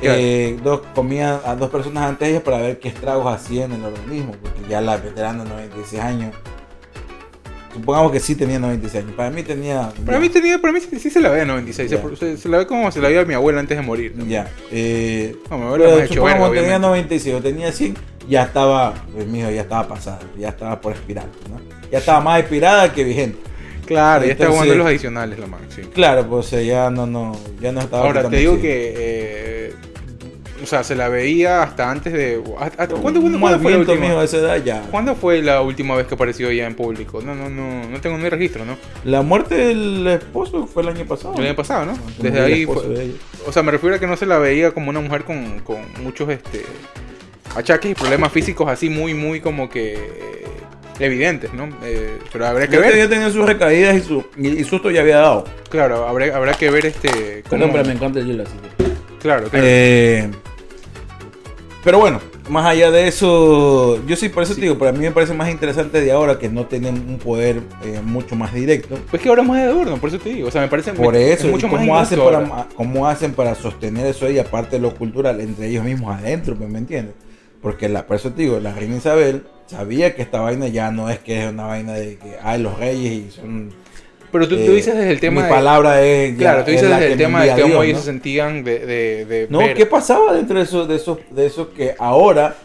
Claro. Eh, dos, comían a dos personas antes de ellos para ver qué estragos hacían en el organismo, porque ya la veterana, 96 años. Supongamos que sí tenía 96 años. Para mí tenía. Para mí, tenía, para mí sí, se la ve a 96. Ya. Se, la ve como se la veía a mi abuela antes de morir. Ya. Eh, No, mi abuela pero me hecho que tenía obviamente. 96 o tenía 100, ya estaba, pues mijo, ya estaba pasada, ya estaba por expirar, ¿no? Ya estaba más expirada que vigente. Claro, ya está Entonces- jugando los adicionales la man, sí. Claro, pues ya no, no, ya no estaba. Ahora, te digo que. eh, o sea, se la veía hasta antes de. hasta- ¿Cuándo, fue la última? mijo, a esa edad ya. ¿Cuándo fue la última vez que apareció ya en público? No, no, no, no tengo ni registro, ¿no? La muerte del esposo fue el año pasado. El año pasado, ¿no? Desde ahí fue- de. O sea, me refiero a que no se la veía como una mujer con, con muchos este achaques y problemas físicos así muy, muy como que eh, evidentes, ¿no? Eh, pero habrá que ver. tenía, tenía sus recaídas y, su, y, y susto ya había dado. Claro, habrá, habrá que ver este. cómo- Perdón, pero me encanta el hielo así. que- Claro, claro. Eh, pero bueno, más allá de eso, yo sí, por eso te digo, para mí me parece más interesante de ahora que no tienen un poder eh, mucho más directo. Pues que ahora es más de adorno, por eso te digo. O sea, me parece Por es eso, y mucho más cómo hacen, injusto para, cómo hacen para sostener eso y aparte de lo cultural entre ellos mismos adentro, pues, ¿me entiendes? Porque la, por eso te digo, la reina Isabel sabía que esta vaina ya no es que es una vaina de que hay los reyes y son... Pero tú, tú eh, dices desde el tema Mi de. palabra es... Claro, tú es dices desde el tema de cómo ellos ¿no? se sentían de. de, de No, ver. ¿qué pasaba dentro de esos, de esos, de esos que ahora,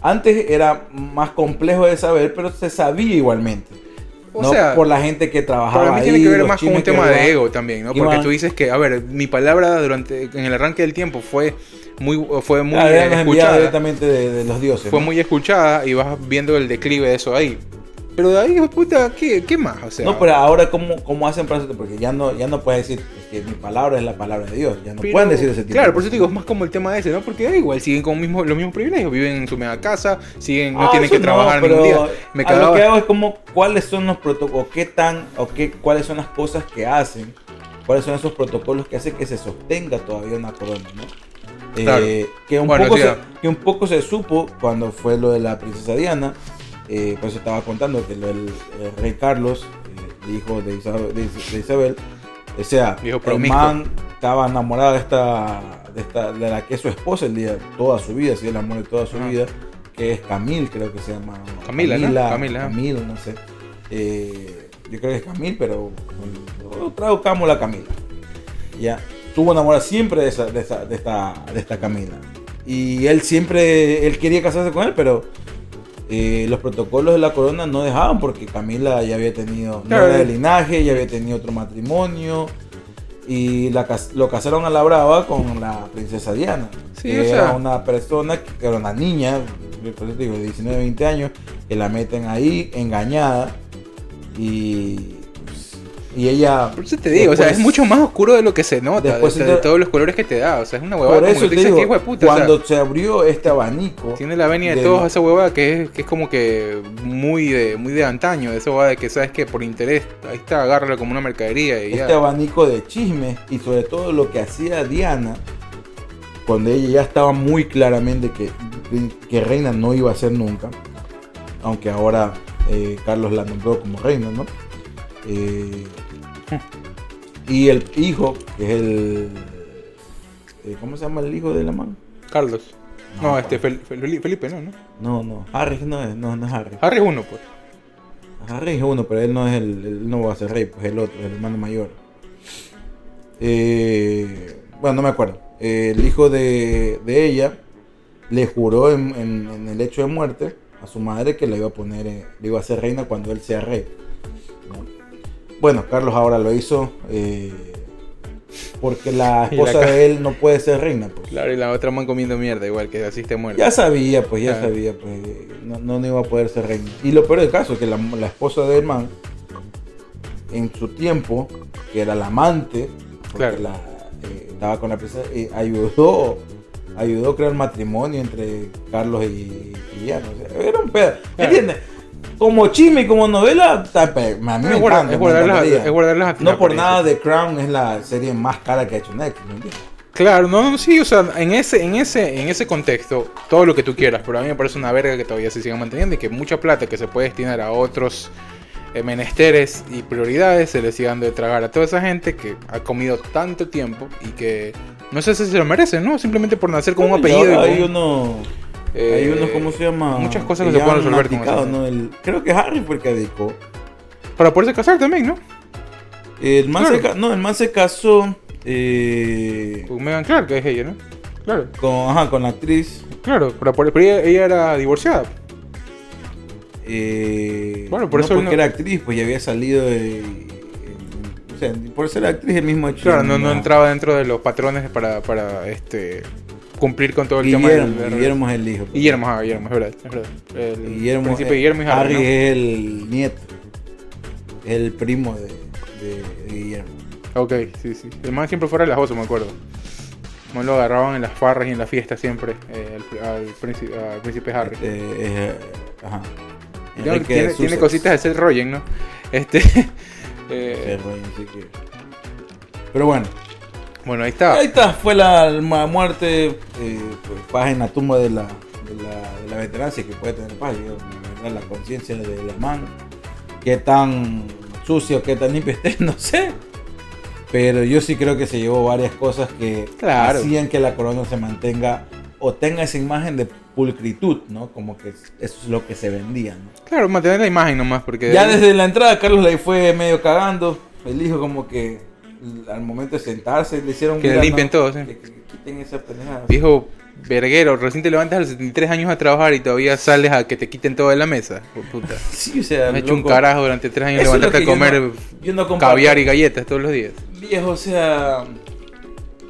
antes era más complejo de saber, pero se sabía igualmente. O no sea, por la gente que trabajaba Para mí ahí, tiene que ver más con un tema de ego también, ¿no? que Porque tú dices que, a ver, mi palabra durante en el arranque del tiempo fue muy fue muy enviados escuchada, directamente de, de los dioses. fue ¿no? muy escuchada y vas viendo el declive de eso ahí. Pero de ahí, puta, ¿qué, qué más? O sea, no, pero ahora cómo, cómo hacen para eso? Porque ya no, ya no puedes decir es que mi palabra es la palabra de Dios. Ya no pero- pueden decir ese tipo. Claro, de por eso te digo, es más como el tema ese, ¿no? Porque da igual, siguen con mismo, los mismos privilegios, viven en su mega casa, siguen, no Ah, tienen que trabajar pero ningún día. Me a lo que hago es como cuáles son los protocolos, qué tan, o qué, cuáles son las cosas que hacen, cuáles son esos protocolos que hacen que se sostenga todavía una corona, ¿no? Eh, Claro. que, un Bueno, poco se, que un poco se supo cuando fue lo de la princesa Diana, eh, pues estaba contando que lo del el rey Carlos, eh, el hijo de Isabel, de de Isabel, o sea, el man estaba enamorado de esta, de, esta, de la que es su esposa el día, toda su vida, si el amor de toda su Ajá. vida, que es Camil, creo que se llama. o Camila, ¿no? Camila, Camila. Camil, no sé. Eh, yo creo que es Camil, pero bueno, traduzcamos la Camila. Ya. Tuvo enamorada siempre de, esa, de, esa- de esta, de esta Camila. Y él siempre, él quería casarse con él, pero eh, los protocolos de la corona no dejaban porque Camila ya había tenido, no Claro, era de linaje, ya había tenido otro matrimonio. Y la, lo casaron a la brava con la princesa Diana. Sí, que o era una persona, que era una niña, digo, de 19, 20 años, que la meten ahí engañada. Y, y ella... Por eso te digo, o sea, es mucho más oscuro de lo que se nota, Después de, de todos los colores que te da. O sea, es una huevada Por como eso tú te dices digo, de puta. o sea, cuando se abrió este abanico... Tiene la venia de del- todos esa huevada que es, que es como que muy de, muy de antaño, de esa huevada de que sabes que por interés, ahí está, agárralo como una mercadería y ya. este abanico de chismes y sobre todo lo que hacía Diana cuando ella ya estaba muy claramente que, que reina no iba a ser nunca, aunque ahora eh, Carlos la nombró como reina, ¿no? Eh, y el hijo, que es el... eh, ¿Cómo se llama el hijo de la mano? Carlos. No, No, este Fel- Fel- Felipe, no, ¿no? No, no, Harry no es, no, no es Harry. Harry es uno, pues. Harry es uno, pero él no es el, él no va a ser rey, pues el otro, el hermano mayor. Eh, bueno, no me acuerdo. Eh, el hijo de, de ella le juró en, en- en el hecho de muerte a su madre que le iba a poner, le iba a ser reina cuando él sea rey. ¿No? Bueno, Carlos ahora lo hizo eh, porque la esposa de él no puede ser reina, pues. Claro, y la otra man comiendo mierda, igual que así esté muerta. Ya sabía, pues ya Claro. sabía, pues no, no, no iba a poder ser reina. Y lo peor del caso es que la, la esposa del man, en su tiempo, que era la amante, porque Claro. la, eh, estaba con la princesa, eh, ayudó, ayudó a crear matrimonio entre Carlos y, Diana. O sea, era un pedo. ¿Me Claro. entiendes? Como chisme y como novela, a mí me Es guardar- es es a No por nada The Crown es la serie más cara que ha hecho Netflix. Claro, no, sí, o sea, en ese, en ese, en ese contexto, todo lo que tú quieras, pero a mí me parece una verga que todavía se siga manteniendo y que mucha plata que se puede destinar a otros eh, menesteres y prioridades se le siga dando de tragar a toda esa gente que ha comido tanto tiempo y que no sé si se lo merecen, ¿no? Simplemente por nacer con un apellido. y. eh, Hay unos, ¿cómo se llama? Muchas cosas que se pueden resolver con eso. ¿no? El- creo que Harry fue el que abdicó. Para poderse casar también, ¿no? El man, Claro. se, no, el man se casó eh, Con Megan Clark, que es ella, ¿no? Claro, con, ajá, con la actriz. claro, pero, pero ella, ella era divorciada. eh, Bueno, por no eso porque no- era actriz, pues ya había salido de... o sea, por ser actriz el mismo hecho. Claro, no, no la- entraba dentro de los patrones para, para este cumplir con todo el tema Guillermo, del- del- Guillermo es el hijo. Guillermo, ah, Guillermo, es verdad, es verdad. El Guillermo, príncipe eh, Guillermo y Harry, Harry ¿no? es el nieto. El primo de, de- de Guillermo. Ok, sí, sí. El man siempre fuera relajoso, me acuerdo. Man lo agarraban en las farras y en las fiestas siempre, eh, al, al príncipe, al príncipe Harry. Eh, es, ajá. Tiene, tiene- de tiene cositas de Seth Rogen, ¿no? Este, eh, Cerro, así que- Pero bueno, bueno, ahí está. ahí está, fue la, la muerte, eh, pues, paz en la tumba de la, de la, de la veterancia que puede tener paz. Yo, la conciencia de la mano, qué tan sucio, qué tan limpio esté, no sé. Pero yo sí creo que se llevó varias cosas que Claro. hacían que la corona se mantenga o tenga esa imagen de pulcritud, ¿no? Como que eso es lo que se vendía, ¿no? Claro, mantener la imagen nomás, porque... Ya desde la entrada Carlos le fue medio cagando. El hijo como que al momento de sentarse le hicieron Que "Mira, limpien no, todo, sí". que, que quiten esa pendejada. Viejo verguero, recién te levantas a los 73 años a trabajar y todavía sales a que te quiten todo de la mesa. Puta. Sí, o sea, Me he hecho un carajo durante 3 años levantarte a yo comer no- yo no comparto. caviar y galletas todos los días. Viejo, o sea,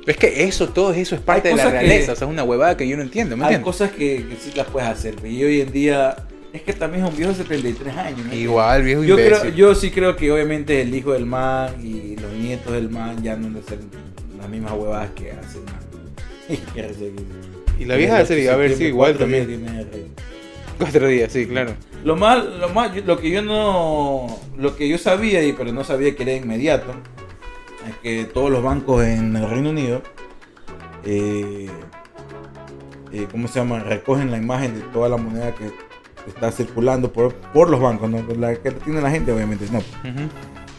Es que eso, todo eso es parte de la cosas que- realeza, o sea, es una huevada que yo no entiendo, ¿me hay cosas que, que sí las puedes hacer. Y hoy en día, es que también es un viejo de 73 años. ¿no? Igual, viejo Yo, creo, imbécil. yo sí creo que obviamente el hijo del man y los nietos del man ya no de ser las mismas huevadas que hacen. Y la vieja de serie, a ver, sí, igual días también. Cuatro días, sí, claro. Lo más, lo más, lo que yo no, lo que yo sabía y pero no sabía que era inmediato, es que todos los bancos en el Reino Unido, eh, eh, ¿cómo se llama? Recogen la imagen de toda la moneda que está circulando por, por los bancos, no la que tiene la gente obviamente, no,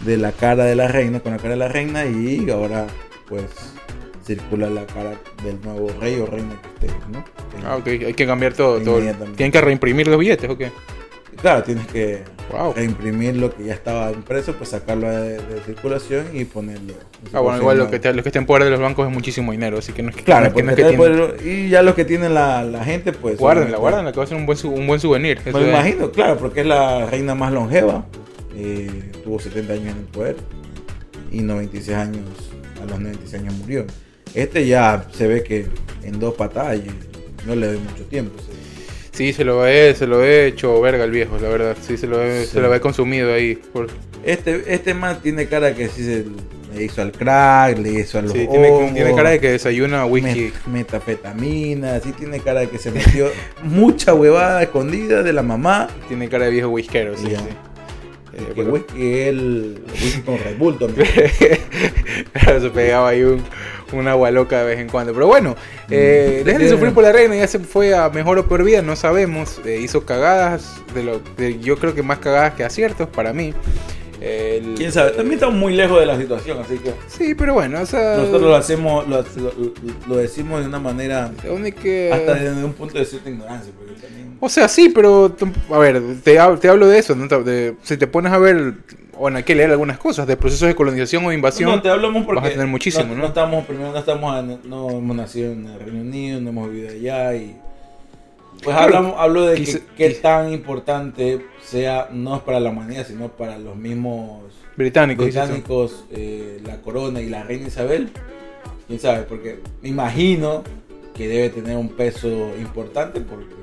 de la cara de la reina con la cara de la reina y ahora pues circula la cara del nuevo rey o reina que esté, ¿no? Ah, ok, hay que cambiar todo. todo. ¿Tienen que reimprimir los billetes o qué? Claro, tienes que Wow. reimprimir lo que ya estaba impreso, pues sacarlo de, de circulación y ponerlo. en Ah, bueno, igual lo que, te- los que estén fuera de los bancos es muchísimo dinero, así que no es que, no Claro, es que, no es que por- y ya los que tienen la, la gente, pues. Guárdenla, obviamente, guárdenla, que va a ser un buen, un buen souvenir. Me lo de- imagino, claro, porque es la reina más longeva. eh, tuvo 70 años en el poder y 96 años, a los 96 años murió. Este ya se ve que en dos patadas no le doy mucho tiempo. Sí, se lo he, se lo he hecho verga el viejo, la verdad. Sí, se lo he, Sí. se lo he consumido ahí. por- Este, este man tiene cara que sí se le hizo al crack, le hizo a los Sí, tiene, cara de que desayuna whisky. met- metafetamina, sí tiene cara de que se metió mucha huevada escondida de la mamá. Tiene cara de viejo whiskero, sí, Ya. sí. Eh, que pero- whisky él whisky con Red Bull también. Claro, se pegaba ahí un, una agua loca de vez en cuando. Pero bueno, eh, Mm. dejen de sufrir por la reina, ya se fue a mejor o peor vida, no sabemos. Eh, hizo cagadas, de lo, de- yo creo que más cagadas que aciertos para mí. El- Quién sabe, también estamos muy lejos de la situación, así que Sí, pero bueno, o sea, nosotros lo hacemos, lo, lo- lo decimos de una manera la única- hasta desde un punto de cierta ignorancia, porque también O sea, sí, pero a ver, te, te hablo de eso, ¿no? De- si te pones a ver, bueno, hay que leer algunas cosas de procesos de colonización o invasión. No, te hablamos porque vas a tener muchísimo, ¿no? estamos, primero no estamos, en- no hemos nacido en el Reino Unido, no hemos vivido allá y pues Claro, hablamos, hablo de que, qué tan importante sea, no es para la humanidad, sino para los mismos británicos, eh, la corona y la reina Isabel. Quién sabe, porque me imagino que debe tener un peso importante porque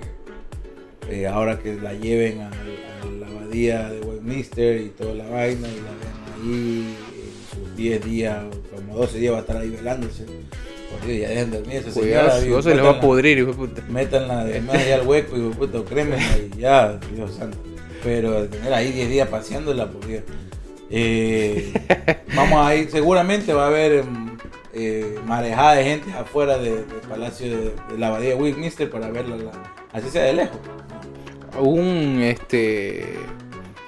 eh, ahora que la lleven a, a la abadía de Westminster y toda la vaina y la vean ahí en sus 10 días, como 12 días va a estar ahí velándose. Dios, ya dejen de dormir esa señora. Cuidado, digo, se les va a pudrir, hijo de puta. Métanla de más allá al hueco y puto, crémenla y ya, Dios santo. Pero tener ahí 10 días paseándola, por Dios. Eh, vamos a ir, seguramente va a haber mm, eh, marejada de gente afuera de- del palacio de, de la abadía de Westminster para verla, la- así sea de lejos. Un, este...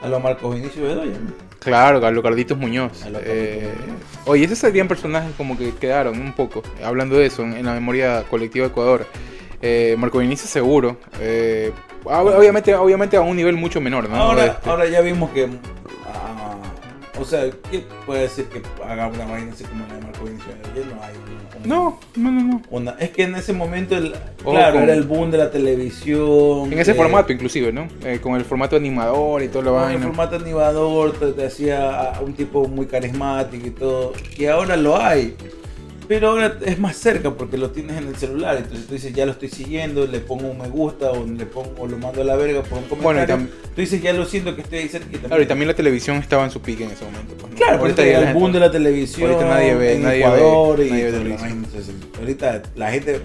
A los Marcos Vinicius Bedoya. ¿no? Claro, Carlos Carlitos Muñoz. Eh, Muñoz. oye, esos serían personajes como que quedaron un poco, hablando de eso, en, en la memoria colectiva de Ecuador. Eh, Marco Vinicius seguro. Eh, ob- obviamente, obviamente a un nivel mucho menor, ¿no? ahora, Este, ahora ya vimos que. O sea, ¿quién puede decir que haga una vaina así como la de Marco Vinicius? No hay. No, no, no, no. Una, es que en ese momento, el, Ojo claro, con- era el boom de la televisión. En ese eh, formato inclusive, ¿no? Eh, con el formato animador y toda la con el vaina. formato animador, te, te hacía a un tipo muy carismático y todo. Y ahora lo hay. Pero ahora es más cerca porque lo tienes en el celular. Entonces tú dices, ya lo estoy siguiendo, le pongo un me gusta o le pongo o lo mando a la verga por un Bueno, y comentario. tam- tú dices, ya lo siento que estoy ahí cerquita. Claro, y también la televisión estaba en su pique en ese momento. pues, ¿no? Claro, ahorita el gente- boom de la televisión ahorita nadie ve- en nadie ve- Ecuador y nadie ve televisión. Entonces, ahorita la gente...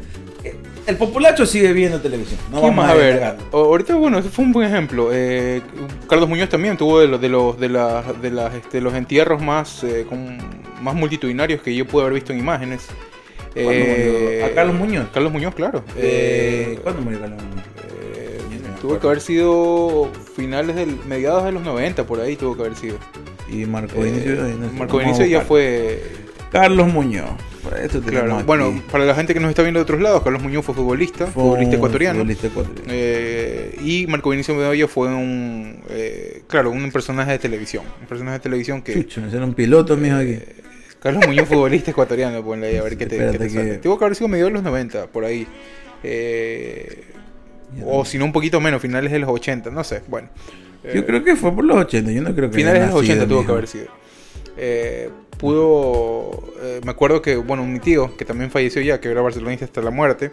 El populacho sigue viendo televisión. No ¿Quién vamos más? a ver, ahorita bueno, ese fue un buen ejemplo. Eh, Carlos Muñoz también tuvo de los de los de las de las este, los entierros más eh, con- más multitudinarios que yo pude haber visto en imágenes. ¿Cuándo murió? ¿A Carlos Muñoz? Carlos Muñoz, claro. Eh, Eh, ¿Cuándo murió Carlos Muñoz? eh, tuvo que haber sido finales del mediados de los 90 por ahí tuvo que haber sido. Y Marco Eh, Vinicius. no sé, Marco Vinicius ya fue Carlos Muñoz. Aquí. Bueno, para la gente que nos está viendo de otros lados, Carlos Muñoz fue futbolista, Fue futbolista ecuatoriano. futbolista ecuatoriano. Eh, y Marco Vinicio Bedoya fue un, eh, claro, un personaje de televisión. Un personaje de televisión que... Chucho, era un piloto, mijo, aquí. Carlos Muñoz, futbolista ecuatoriano, ponle ahí a ver qué te, qué te sale. Tuvo que haber sido medio de los 90, por ahí. Eh, o si no, un poquito menos, finales de los 80, no sé, bueno. Yo Eh, creo que fue por los 80. Yo no creo que finales de los 80 nacido, tuvo que haber sido. Eh, pudo. eh, me acuerdo que, bueno, mi tío, que también falleció ya, que era barcelonista hasta la muerte,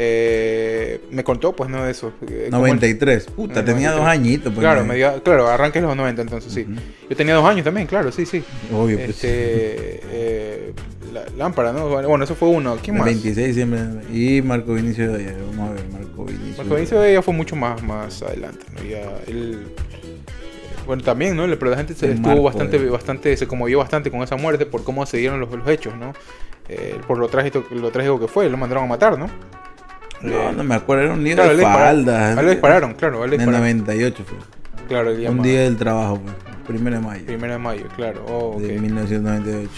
eh, me contó, pues, ¿no? De eso. eh, cómo él- 93. Puta, Ah, tenía 93. dos añitos. pues, claro, ¿no? media- claro, arranque los 90 entonces, sí. Yo tenía dos años también, claro, sí, sí. Obvio, pues. Este, eh, la, lámpara, ¿no? Bueno, eso fue uno. ¿Quién El más? 26 de diciembre. Y Marco Vinicius. de ayer. Vamos a ver, Marco Vinicius. Marco Vinicius ya fue mucho más, más adelante, ¿no? Ya él... Bueno, también, ¿no? Pero la gente se estuvo marco bastante, de- bastante, se conmovió bastante con esa muerte por cómo se dieron los, los hechos, ¿no? Eh, por lo trágico, lo trágico que fue, lo mandaron a matar, ¿no? No, Eh, no me acuerdo. Era un lío claro, de faldas. a le dispararon, claro, En el dispararon. 98 fue. Claro, él Un llama- día del trabajo, pues. Primero de mayo. Primero de mayo, claro. Oh, ok. De 1998.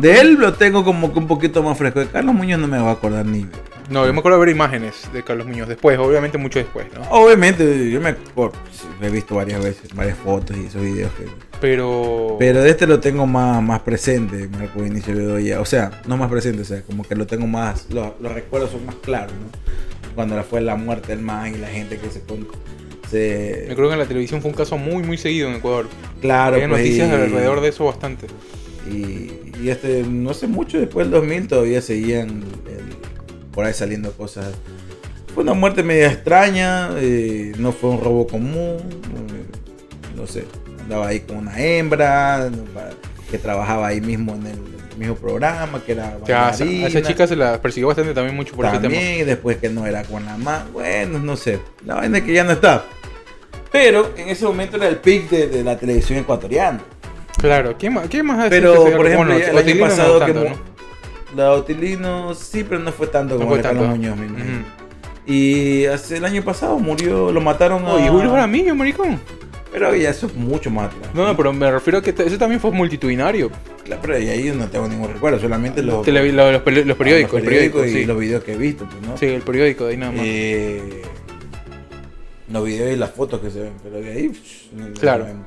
De él lo tengo como que un poquito más fresco. De Carlos Muñoz no me va a acordar ni. No, yo me acuerdo de ver imágenes de Carlos Muñoz después, obviamente mucho después, ¿no? Obviamente, yo me acuerdo, sí, he visto varias veces, varias fotos y esos videos. Que... Pero. Pero de este lo tengo más, más presente, Marco Vinicio Bedoya. O sea, no más presente, o sea, como que lo tengo más. Los, los recuerdos son más claros, ¿no? Cuando fue la muerte del man y la gente que se. con- se Me creo que en la televisión fue un caso muy, muy seguido en Ecuador. claro, Había pues, noticias y- alrededor de eso bastante. Y, y este, no sé mucho después del 2000 todavía seguían el- por ahí saliendo cosas. Fue una muerte media extraña, eh, no fue un robo común, eh, no sé, andaba ahí con una hembra que trabajaba ahí mismo en el, mismo programa, que era O sea, a esa- chica se la persiguió bastante también mucho por ese tema. También, y después que no era con la más, bueno, no sé, la vaina es que ya no está. Pero en ese momento era el pic de, de la televisión ecuatoriana. Claro, ¿quién más, quién más Pero, se- por ejemplo, bueno, el año no pasado que ¿no? La Otilino sí, pero no fue tanto No como fue la de tanto. Muñoz. Y hace el año pasado murió, lo mataron a... Oye, Julio Jaramillo, maricón. Pero ya eso es mucho más atrás. No, no, pero me refiero a que eso también fue multitudinario. Claro, pero ahí yo no tengo ningún recuerdo, solamente los, Tele- lo- los, peri- los periódicos, los el periódico, y sí. los videos que he visto, pues, ¿no? Sí, el periódico, de ahí nada más. Eh, los videos y las fotos que se ven, pero de ahí... pff, no- no Claro. sabemos.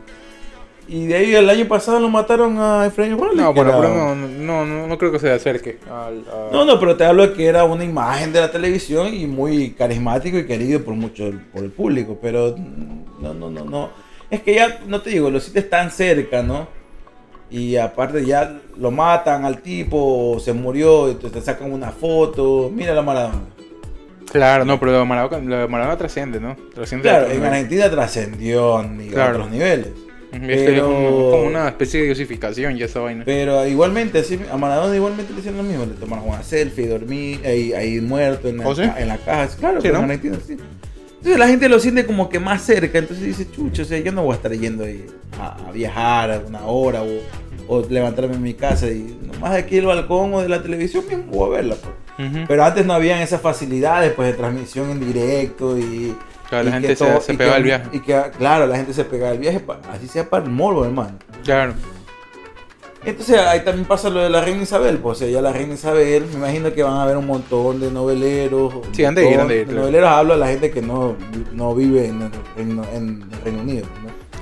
Y de ahí el año pasado lo mataron a Efraín no, bueno, era- pero no, no, no, no creo que se acerque al. a- No, no, pero te hablo de que era una imagen de la televisión y muy carismático y querido por mucho por el público, pero no, no, no, no. Es que ya, no te digo, los sitios están cerca, ¿no? Y aparte ya lo matan al tipo, se murió, entonces te sacan una foto, mira la Maradona. Claro, no, pero lo de Maradona, lo de Maradona trasciende, ¿no? Trasciende Claro, en. Argentina trascendió a Claro. otros niveles. Ujú, es que es como, como una especie de diosificación ya esa vaina. Pero igualmente, así, a Maradona igualmente le hicieron lo mismo. Le tomaron una selfie, dormí ahí, ahí muerto en la, ¿Oh, sí? en la caja. Claro, Sí, ¿no? en Argentina sí. Entonces la gente lo siente como que más cerca. Entonces dice, chucho, o sea, yo no voy a estar yendo ahí a, a viajar a una hora o, o levantarme en mi casa y nomás de aquí del balcón o de la televisión mismo voy a verla. pues. Ujú. Pero antes no habían esas facilidades pues de transmisión en directo y... Claro, la gente se- se que- al viaje. Y que, claro, la gente se pegaba al viaje, así sea para el morbo, hermano. Claro. Entonces ahí también pasa lo de la reina Isabel, pues o sea, ya la reina Isabel, me imagino que van a haber un montón de noveleros. Sí, han de ir, han de ir, claro. noveleros hablo a la gente que no, no vive en Reino- en el Reino Unido.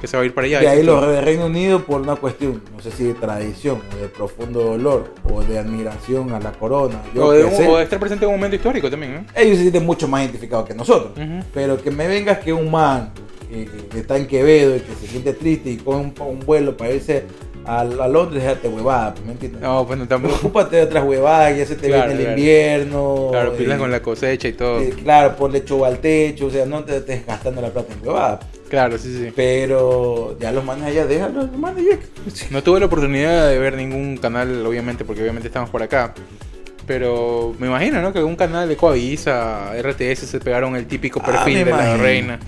Que se va a ir para allá. De ahí los de Reino Unido por una cuestión, no sé si de tradición, o de profundo dolor, o de admiración a la corona. Yo O de, sé. o de estar presente en un momento histórico también, ¿no? Ellos se sienten mucho más identificados que nosotros. Pero que me vengas que un man que, que está en Quevedo y que se siente triste y coge un, un vuelo para irse a, a Londres, déjate huevada, pues, ¿me entiendes? No, pues no, tampoco. Ocúpate de otras huevadas, ya se te Claro, viene el claro. invierno. Claro, pilas con la cosecha y todo. eh, claro, ponle lecho al techo, o sea, no te estés gastando la plata en huevadas. Claro, sí, sí. Pero ya los manes allá, déjalo, los manes ya. No tuve la oportunidad de ver ningún canal, obviamente, porque obviamente estamos por acá. Pero me imagino, ¿no? Que algún canal de Coavisa, RTS, se pegaron el típico Ah, perfil de la reina.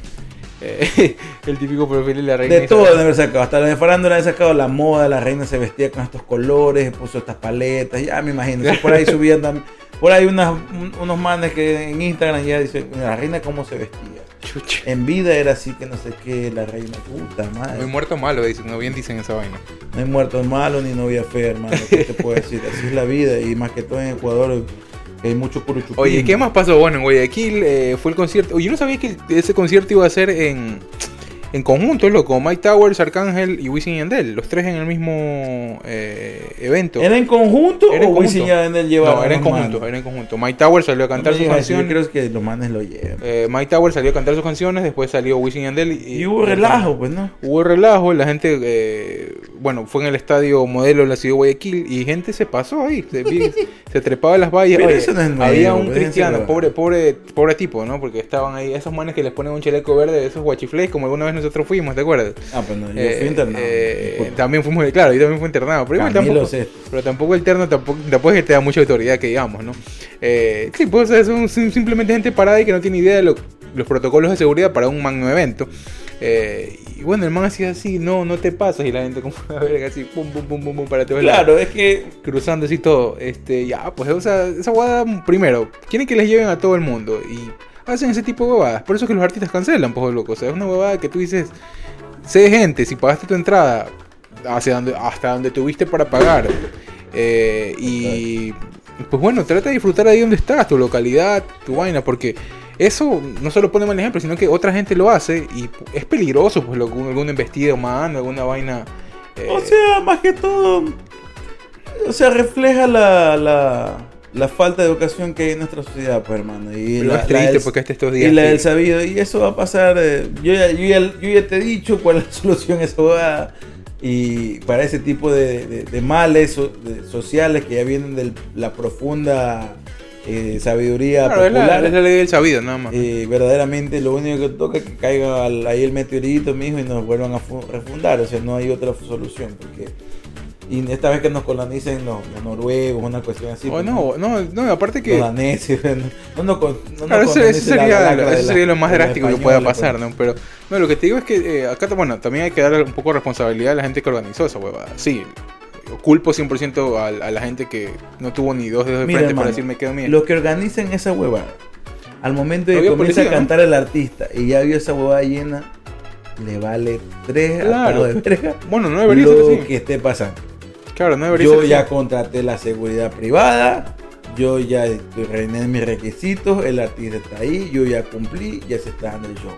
Eh, el típico perfil de la reina. De todo deben haber sacado, hasta la de farándula han sacado la moda, la reina se vestía con estos colores, puso estas paletas, ya me imagino. Por ahí subían también, por ahí unas- un- unos manes que en Instagram ya dicen, "Mira, la reina cómo se vestía. Chucha. En vida era así que no sé qué, la reina puta madre. Muy muerto malo, dicen. No bien dicen esa vaina. No hay muertos malos ni novia fea, hermano. ¿Qué te puedo decir? Así es la vida y más que todo en Ecuador hay mucho curuchupín. Oye, ¿qué más pasó? Bueno, en Guayaquil eh, fue el concierto. Yo no sabía que ese concierto iba a ser en, en conjunto, loco. Mike Towers, Arcángel y Wisin y Yandel. Los tres en el mismo eh, evento. ¿Era en conjunto Era en o conjunto. Wisin y Yandel llevaron No, era en conjunto, manes? era en conjunto. Mike Towers salió a cantar No sus canciones. Yo creo que los manes lo llevan. Eh, Mike Towers salió a cantar sus canciones, después salió Wisin y Yandel. Y, Y hubo relajo, pues, ¿no? Hubo relajo, la gente, eh, bueno, fue en el estadio modelo de la ciudad de Guayaquil y gente se pasó ahí, se, trepaba en las vallas. Pero Oye, eso no es nuevo, había un cristiano, pobre, pobre, pobre tipo, ¿no? Porque estaban ahí esos manes que les ponen un chaleco verde, esos guachiflés, como alguna vez nosotros fuimos, ¿te acuerdas? Ah, pues no, yo Eh, fui internado. eh, también fuimos, claro, yo también fui internado, pero igual tampoco, Sesto. pero tampoco el terno tampoco, tampoco es que te da mucha autoridad que digamos, ¿no? Eh, sí, pues son sim- simplemente gente parada y que no tiene idea de lo- los protocolos de seguridad para un magno evento. Eh, y bueno, el man hacía así, no, no te pasas, y la gente como a ver así, pum, pum, pum, pum, pum, para todos lados, Claro, es que cruzando así todo. Este, ya, pues, o sea, esa guada, primero, quieren que les lleven a todo el mundo y hacen ese tipo de huevadas. Por eso es que los artistas cancelan, pues, loco. O sea, es una huevada que tú dices, sé gente, si pagaste tu entrada hacia donde, hasta donde tuviste para pagar Eh, y pues bueno, trata de disfrutar ahí donde estás, tu localidad, tu vaina, porque eso no solo pone mal ejemplo, sino que otra gente lo hace y es peligroso, pues lo, alguna embestida humana, alguna vaina. eh, O sea, más que todo, o sea, refleja la, la, la falta de educación que hay en nuestra sociedad, pues, hermano. Y pero la, es triste la del- porque hasta estos y días. la que- del sabido, y eso va a pasar. eh, yo, ya, yo, ya, yo ya te he dicho cuál es la solución a esa huevada. Y para ese tipo de, de- de males so- de- sociales que ya vienen de la profunda eh, sabiduría Claro, popular. la, es la ley del sabido, nada más. Eh, verdaderamente lo único que toca es que caiga al- ahí el meteorito, mijo, y nos vuelvan a fu- refundar. O sea, no hay otra solución. Porque, y esta vez que nos colonicen los, los noruegos, una cuestión así. Pues, no, no, no, aparte Los que. daneses, no, no, no Claro, eso, eso colonicen la sería, la- lo más los drástico que pueda pasar, pues. ¿no? Pero no, lo que te digo es que eh, acá, bueno, también hay que darle un poco de responsabilidad a la gente que organizó esa huevada. Sí, culpo 100% a, a la gente que no tuvo ni dos dedos de Mira, frente hermano, para decir me quedo bien. Los que organizan esa huevada, al momento de que comienza policía, a cantar el artista y ya vio esa huevada llena, le vale tres Claro. atados de verga Bueno, no debería lo ser así. que esté pasando. Claro, no Yo ya contraté la seguridad privada, yo ya reiné mis requisitos, el artista está ahí, yo ya cumplí, ya se está dando el show.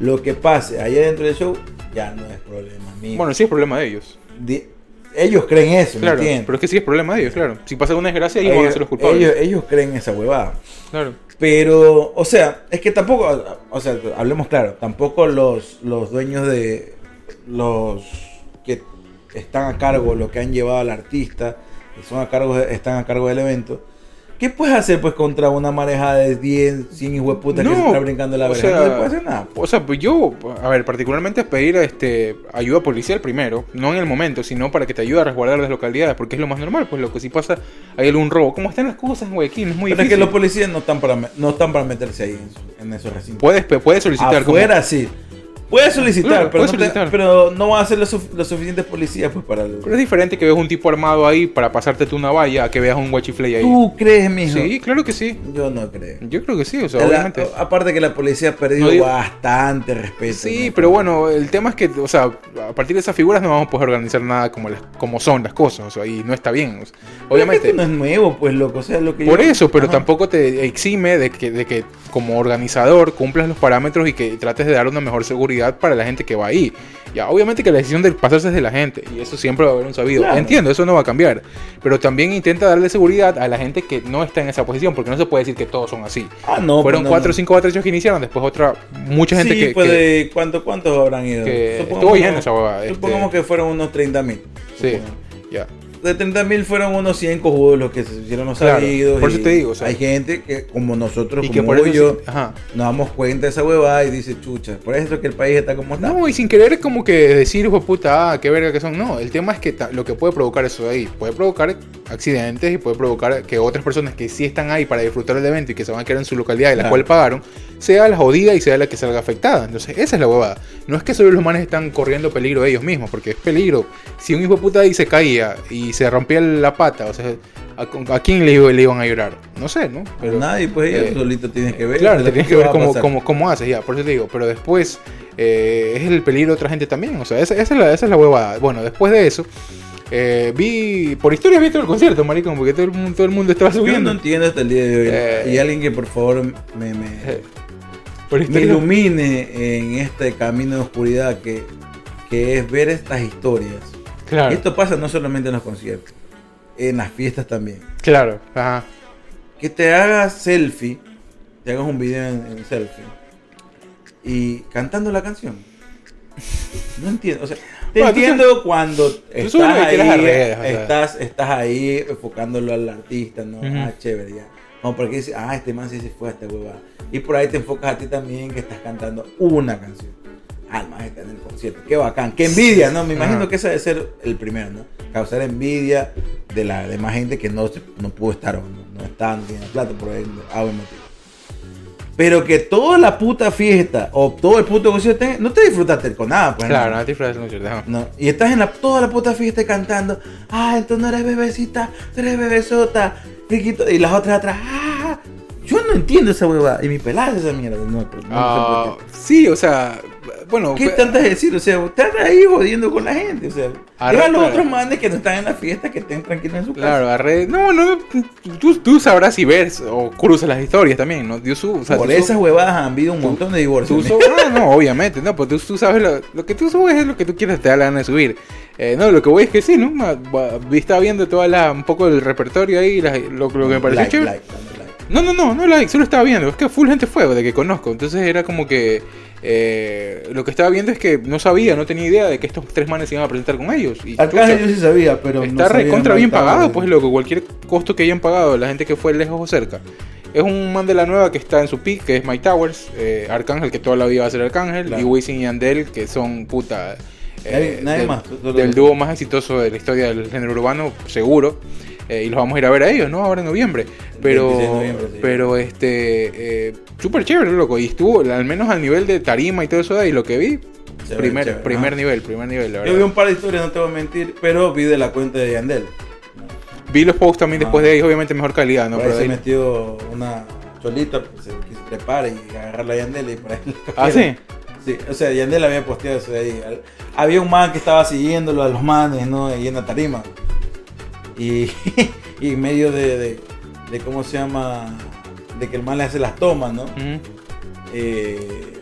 Lo que pase allá dentro del show ya no es problema mío. Bueno, sí es problema de ellos. Ellos creen eso, ¿me Claro, entiendes? pero es que sí es problema de ellos, claro. Si pasa una desgracia, ellos van a ellos, ser los culpables. ellos- ellos creen esa huevada. Claro. Pero, o sea, es que tampoco, o sea, hablemos claro, tampoco los, los dueños de los están a cargo, los que han llevado al artista, que son a cargo, de- están a cargo del evento, ¿qué puedes hacer pues contra una marejada de 10, 100 hijueputas que No, se está brincando la verga? no puedes hacer nada. O sea, pues yo, a ver, particularmente es pedir este, ayuda policial primero, no en el momento, sino para que te ayude a resguardar las localidades, porque es lo más normal, pues lo que si pasa, hay algún robo. ¿Cómo están las cosas en Guayaquil? Es muy Pero es que difícil. los policías no están para, no están para meterse ahí en, en esos recintos. Puedes, puedes solicitar como- Afuera sí. Puedes solicitar, Claro, pero, puedes no te- solicitar. pero no va a ser los, suf- los suficientes policías pues para el... Pero es diferente que veas un tipo armado ahí para pasarte tú una valla a que veas un guachifley ahí. ¿Tú crees, mijo? Sí, claro que sí. Yo no creo. Yo creo que sí, o sea, La- obviamente. aparte que la policía ha perdido No bastante respeto. Sí, ¿no? pero bueno, el tema es que, o sea, a partir de esas figuras no vamos a poder organizar nada como, las, como son las cosas, o sea, y no está bien. o sea, obviamente. esto no es nuevo, pues, loco. O sea, lo que Por yo- eso, pero Ajá. tampoco te exime de que, de que como organizador cumplas los parámetros y que trates de dar una mejor seguridad para la gente que va ahí. Ya, obviamente que la decisión de pasarse es de la gente y eso siempre va a haber un sabido. Claro. Entiendo, eso no va a cambiar. Pero también intenta darle seguridad a la gente que no está en esa posición, porque no se puede decir que todos son así. Ah, no. Fueron pues, no, cuatro o no. cinco batallas que iniciaron, después otra, mucha gente sí, que, pues, que- de ¿cuánto, ¿cuántos habrán ido? que Supongamos- estuvo esa huevada, este- Supongamos que fueron unos 30 mil. Sí, ya. De 30 mil fueron unos 100 cojudos los que se hicieron los Claro, sabidos. por eso te digo, o sea- hay gente que, como nosotros, Y como que por eso yo, sí- ajá. nos damos cuenta de esa huevada y dice, chucha, por eso es que el país está como está. No, y sin querer como que decir, hijo puta, ah, qué verga que son. No, el tema es que lo que puede provocar eso de ahí, puede provocar accidentes y puede provocar que otras personas que sí están ahí para disfrutar del evento y que se van a quedar en su localidad y la Claro. cual pagaron, sea la jodida y sea la que salga afectada. Entonces, esa es la huevada. No es que solo los manes están corriendo peligro ellos mismos, porque es peligro. Si un hijo de puta ahí se caía y se rompía la pata, o sea, ¿a, a quién le, le iban a llorar? No sé, ¿no? Pero nadie, pues eh, solito tienes que ver. Claro, te tienes que que ver cómo, cómo, cómo haces, ya, por eso te digo. Pero después eh, es el peligro de otra gente también. O sea, esa, esa es, la, esa es la huevada. Bueno, después de eso, eh, vi. Por historia vi todo el concierto, maricón, porque todo el mundo, todo el mundo estaba Yo no subiendo. entiendo hasta el día de hoy. Eh, y alguien que por favor me, me, Me historia. ilumine en este camino de oscuridad que, que es ver estas historias. Claro, Y esto pasa no solamente en los conciertos, en las fiestas también. claro, ajá. Que te hagas selfie, te hagas un video en, en selfie y cantando la canción. No entiendo, o sea, te Bueno, tú entiendo cuando estás ahí, quieras a redes, o sea. estás, estás ahí enfocándolo al artista, ¿no? Ujú. Ah, chévere, ya. No, porque dices, ah, este man sí se fue a esta huevada. Y por ahí te enfocas a ti también que estás cantando una canción. Ah, el man está en el concierto. Qué bacán. Qué envidia, ¿no? Me imagino Ajá. que ese debe ser el primero, ¿no? Causar envidia de la demás gente que no, no pudo estar o no, no está, no tiene plata por ahí, algo motivo. Pero que toda la puta fiesta o todo el puto concierto tenga- no te disfrutaste con nada, pues. Claro, ¿no? no te concierto, ajá. No, Y estás en la, toda la puta fiesta cantando. Ah, entonces no eres bebecita, tú eres bebesota. Y las otras atrás. Ah, yo no entiendo esa huevada. Y mi pelada es esa mierda. No, pero no sé por Ah, qué. sí, o sea, bueno, ¿Qué tantas decir? O sea, están ahí jodiendo con la gente. O sea, Arre, a los claro. otros manes que no están en la fiesta, que estén tranquilos en su Claro, casa. a red- No, no, tú, tú sabrás si ves o cruzas las historias también, ¿no? Yo o sea, Por tú esas huevadas han habido un montón de tú divorcios. subes- ah, no, obviamente, no, pues tú, tú sabes lo, lo que tú subes es lo que tú quieres, te da la gana de subir. Eh, no, lo que voy es que sí, ¿no? Estaba viendo toda la, un poco el repertorio ahí, la- lo, lo que me pareció Like, chévere. like, like. No, no, no, no like, solo estaba viendo. Es que full gente fue de que conozco. Entonces era como que eh, lo que estaba viendo es que no sabía, no tenía idea de que estos tres manes se iban a presentar con ellos. Y Arcángel chucha, yo sí sabía, pero está no recontra bien pagado, pues loco, cualquier costo que hayan pagado, la gente que fue lejos o cerca. Es un man de la nueva que está en su pick, que es Mike Towers, eh, Arcángel, que toda la vida va a ser Arcángel, Claro. y Wisin y Andel, que son puta. Nadie- nadie del, más, del dúo más exitoso de la historia del género urbano, seguro. Eh, y los vamos a ir a ver a ellos, ¿no? Ahora en noviembre. Pero, 26 de noviembre, sí. pero este, eh, súper chévere, loco. Y estuvo, al menos al nivel de tarima y todo eso de ahí, lo que vi, Se primer, chévere, primer nivel, primer nivel, la Yo verdad. vi un par de historias, no te voy a mentir, pero vi de la cuenta de Yandel. Vi los posts también después Ah. de ahí, obviamente mejor calidad, ¿no? por ahí Pero se ahí- metió una cholita, pues, se quiso trepar y agarrar la Yandel y por ahí Ah, sí. Sí, o sea, Yandel había posteado eso de ahí. Había un man que estaba siguiéndolo a los manes, ¿no? Ahí en la tarima. Y, y en medio de, de, de cómo se llama, de que el man le hace las tomas, ¿no? Eh,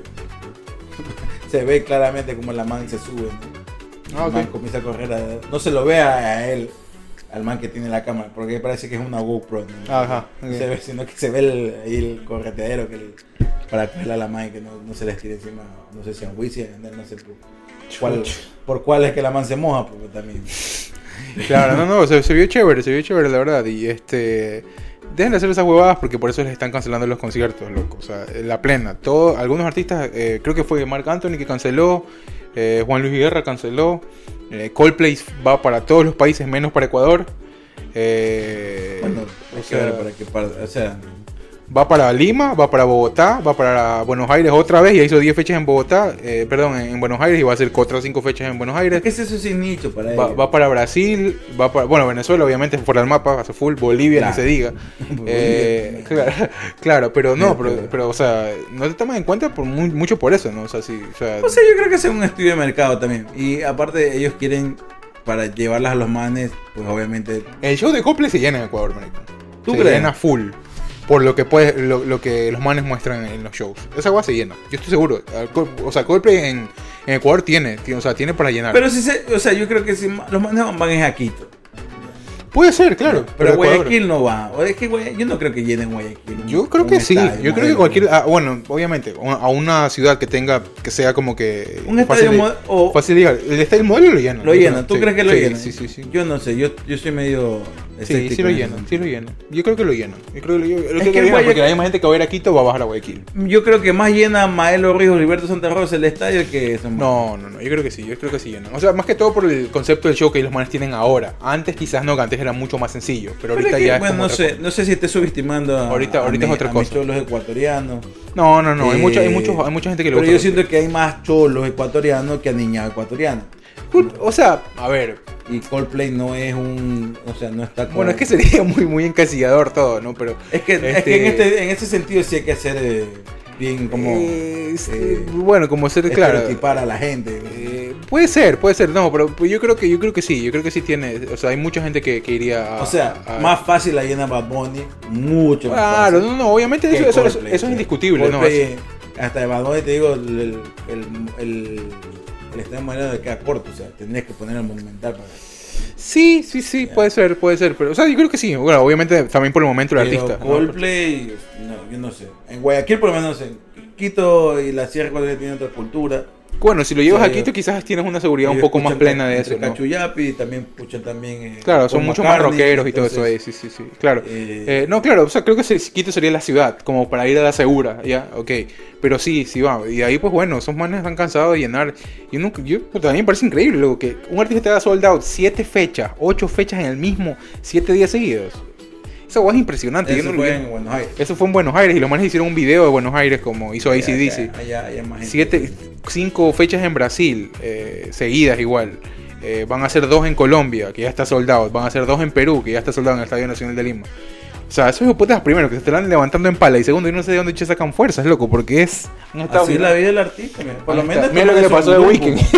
se ve claramente como la man se sube, ¿no? Ah, El man ok. comienza a correr, a- no se lo ve a, a él, al man que tiene la cámara, porque parece que es una GoPro, ¿no? Ajá, se ve, sino que se ve el, el correteadero que para cogerle a la man y que no, no se les tire encima, no sé si a Wisi, no sé por cuál, por cuál es que la man se moja, porque también. Claro, no, no, se, se vio chévere, se vio chévere, la verdad. Y este. Dejen de hacer esas huevadas porque por eso les están cancelando los conciertos, loco. O sea, la plena. Todo, algunos artistas, eh, creo que fue Marc Anthony que canceló, eh, Juan Luis Guerra canceló, eh, Coldplay va para todos los países menos para Ecuador. Eh, Bueno, o sea, para que par- o sea, Va para Lima, va para Bogotá, va para Buenos Aires otra vez. Ya hizo 10 fechas en Bogotá, eh, perdón, en Buenos Aires y va a hacer otras 5 fechas en Buenos Aires. ¿qué es eso sin nicho para Va, va para Brasil, va para, bueno, Venezuela obviamente fuera del mapa, hace full, Bolivia Claro. ni se diga. Eh, claro, claro, pero no, pero, pero- o sea, no te tomas en cuenta por muy- mucho por eso, ¿no? O sea, sí, o sea, O sea, yo creo que es un estudio de mercado también. Y aparte, ellos quieren, para llevarlas a los manes, pues obviamente. el show de Coldplay se llena en Ecuador, marico. ¿Tú se crees? llena full. Por lo que puede, lo, lo que los manes muestran en los shows. Esa agua se llena. Yo estoy seguro. O sea, Coldplay en, en Ecuador tiene, tiene, o sea, tiene para llenar. Pero si se, o sea, yo creo que si los manes van es a Quito. Puede ser, claro. Pero, Ecuador- Guayaquil no va. O es que Guaya- yo no creo que llenen Guayaquil. Yo creo que sí. estadio, Yo creo que cualquier. ah, bueno, obviamente, a una ciudad que tenga. que sea como que. Un estadio fácil, o- fácil de llegar. El estadio modelo lo llena. Lo llena. ¿Tú Sí, crees que lo sí, llena? Sí, sí, sí. Yo no sé. Yo, yo soy medio. Sí, sí lo en llenan, sí lo llenan. Yo creo que lo llenan. Yo creo que lo, yo creo que llenan Guayaquil- porque la misma gente que va a ir a Quito va a bajar a Guayaquil. Yo creo que más llena Maelo Ríos, Gilberto Santa Rosa el estadio que eso. No, no, no, yo creo que sí, yo creo que sí llenan. O sea, más que todo por el concepto del show que los manes tienen ahora. Antes quizás no, que antes era mucho más sencillo, pero Pero ahorita es que, ya es bueno, como no sé, cosa. no sé si esté subestimando a, Ahorita- a ahorita es otra a mis cosa. cholos ecuatorianos. No, no, no, hay, Eh, mucha, hay, muchos, hay mucha gente que le Pero gusta. yo siento que hay más cholos ecuatorianos que aniñados ecuatorianos. O sea, a ver, Y Coldplay no es un. O sea, no está como. bueno, es que sería muy, muy encasillador todo, ¿no? Pero. Es que, es que en, este, en ese sentido sí hay que hacer eh, bien como. Eh, eh, bueno, como ser claro. a la gente. eh, puede ser, puede ser, no, pero yo creo que yo creo que sí, yo creo que sí tiene, o sea, hay mucha gente que, que iría a, o sea, a- más fácil la llena Bad Bunny. Mucho más Claro, fácil. no, no, obviamente eso, eso, eso- es indiscutible, ¿no? Coldplay, Es- hasta de Bad Bunny te digo, el, el, el, el, el estadio moderno de queda corto, o sea, tendrías que poner el monumental para. Sí, sí, sí, puede ser, puede ser, pero, o sea, yo creo que sí, bueno, obviamente también por el momento el Pero artista. ¿no? Coldplay, no, yo no sé. En Guayaquil, por lo menos, en Quito y la Sierra Ecuatoriana tienen otra cultura. Bueno, si lo llevas O sea, a Quito quizás tienes una seguridad un poco más plena de eso, ¿no? Cachuyapi también escuchan también. eh, Claro, son mucho más rockeros y todo eso ahí, sí, sí, sí, claro. eh, Eh, no, claro, o sea, creo que Quito sería la ciudad, como para ir a la segura, ya, ok. Pero sí, sí va. Y ahí, pues bueno, esos manes están cansados de llenar. Y uno, yo, a mí me parece increíble, luego que un artista te haga sold out siete fechas, ocho fechas en el mismo, siete días seguidos. Esa guay es impresionante. yo Eso no fue en Buenos Aires. Eso fue en Buenos Aires y los manes hicieron un video de Buenos Aires como hizo Allá- ACDC. Allá, allá más. Siete, cinco fechas en Brasil, eh, seguidas igual. Eh, van a ser dos en Colombia, que ya está soldado. Van a ser dos en Perú, que ya está soldado en el Estadio Nacional de Lima. O sea, esos putas primero que se están levantando en pala y segundo, yo no sé de dónde che sacan fuerzas, loco, porque es Así es la vida del artista. mira. Por lo menos. Mira lo que le pasó de grupos.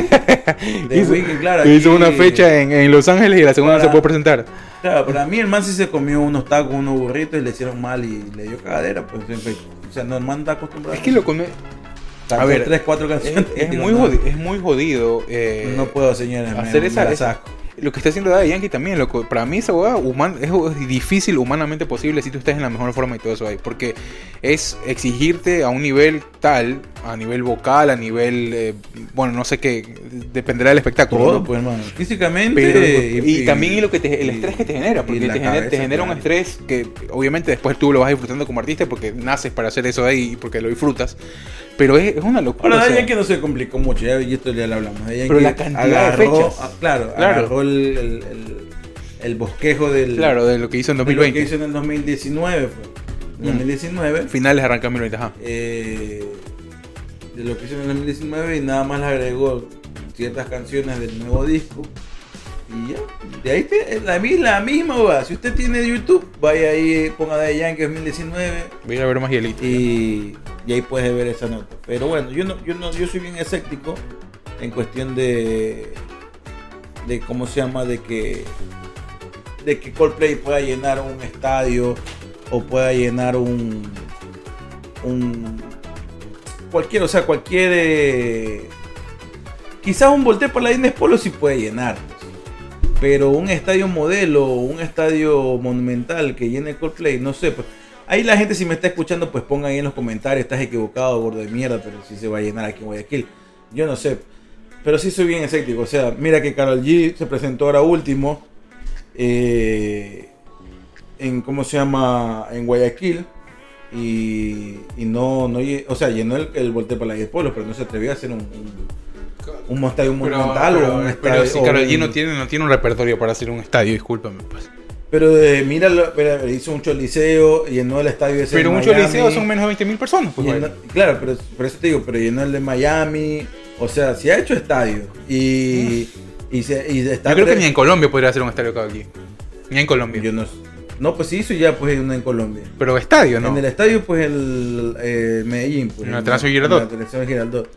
De hizo, Weeknd, claro. hizo aquí- una fecha en, en Los Ángeles y la segunda no se puede presentar. Claro, para mí el man sí se comió unos tacos, unos burritos y le hicieron mal y le dio cagadera. Pues, siempre- o sea, no, el man está acostumbrado. Es que lo come. Cantó a ver, tres, cuatro Es, canciones. es muy jodido, es muy jodido. eh, No puedo, señores. hacer me, esa- me esa-. Lo que está haciendo Daddy Yankee también, loco. Para mí esa hueá es, es difícil, humanamente posible, si tú estás en la mejor forma y todo eso ahí. Porque es exigirte a un nivel tal, a nivel vocal, a nivel, eh, bueno, no sé qué, dependerá del espectáculo. Todo, ¿no? pues, hermano. Físicamente. Pero- y, también y lo que te- el y- estrés que te genera, y porque te genera, te genera un estrés que obviamente después tú lo vas disfrutando como artista porque naces para hacer eso ahí y porque lo disfrutas. Pero es, es una locura. Ahora, Daddy Yankee no se complicó mucho, ya, y esto ya lo hablamos. Daddy Pero Yankee la cantidad de fechas. ah, claro, Claro. agarró el, el, el- el bosquejo del. claro, de lo que hizo en de lo que 2020. hizo en el 2019. Fue. Mm. 2019. Finales arranca 2020, ajá. eh, de lo que hizo en el 2019 y nada más le agregó ciertas canciones del nuevo disco. Y ya, de ahí te, la, mi- la misma, va. Si usted tiene YouTube, vaya ahí, ponga Daddy Yankee 2019 Voy a ver más hielito. y, y ahí puedes ver esa nota. Pero bueno, yo no, yo no, yo soy bien escéptico en cuestión de de cómo se llama, de que de que Coldplay pueda llenar un estadio o pueda llenar un un cualquier, o sea, cualquier eh, quizás un volteo por la Inés Polo sí puede llenar. Pero un estadio modelo, un estadio monumental que llene Coldplay, no sé, pues Ahí la gente si me está escuchando, pues pongan ahí en los comentarios, estás equivocado, gordo de mierda, pero si se va a llenar aquí en Guayaquil. Yo no sé. Pero sí soy bien escéptico. O sea, mira que Carol G se presentó ahora último. eh, en, ¿cómo se llama? En Guayaquil. Y, y no, no, o sea, llenó el, el Voltaire para la Polo, pero no se atrevió a hacer un, un, un estadio monumental o un pero estadio. si o Karol G no tiene, no tiene un repertorio para hacer un estadio, discúlpame. Pues. Pero eh, pero hizo un choliseo, llenó el estadio ese Pero de un Miami, choliseo son menos de 20 mil personas. Pues, llenó- claro, pero por eso te digo, pero llenó el de Miami. O sea, si ha hecho estadio y, y, se, y está Yo creo que ni en Colombia podría hacer un estadio G. Ni en Colombia. Yo no, no, pues sí hizo ya pues uno en Colombia. Pero estadio, ¿no? En el estadio, pues el eh, Medellín. Pues, En el Atanasio Girardot. En el Atanasio Girardot.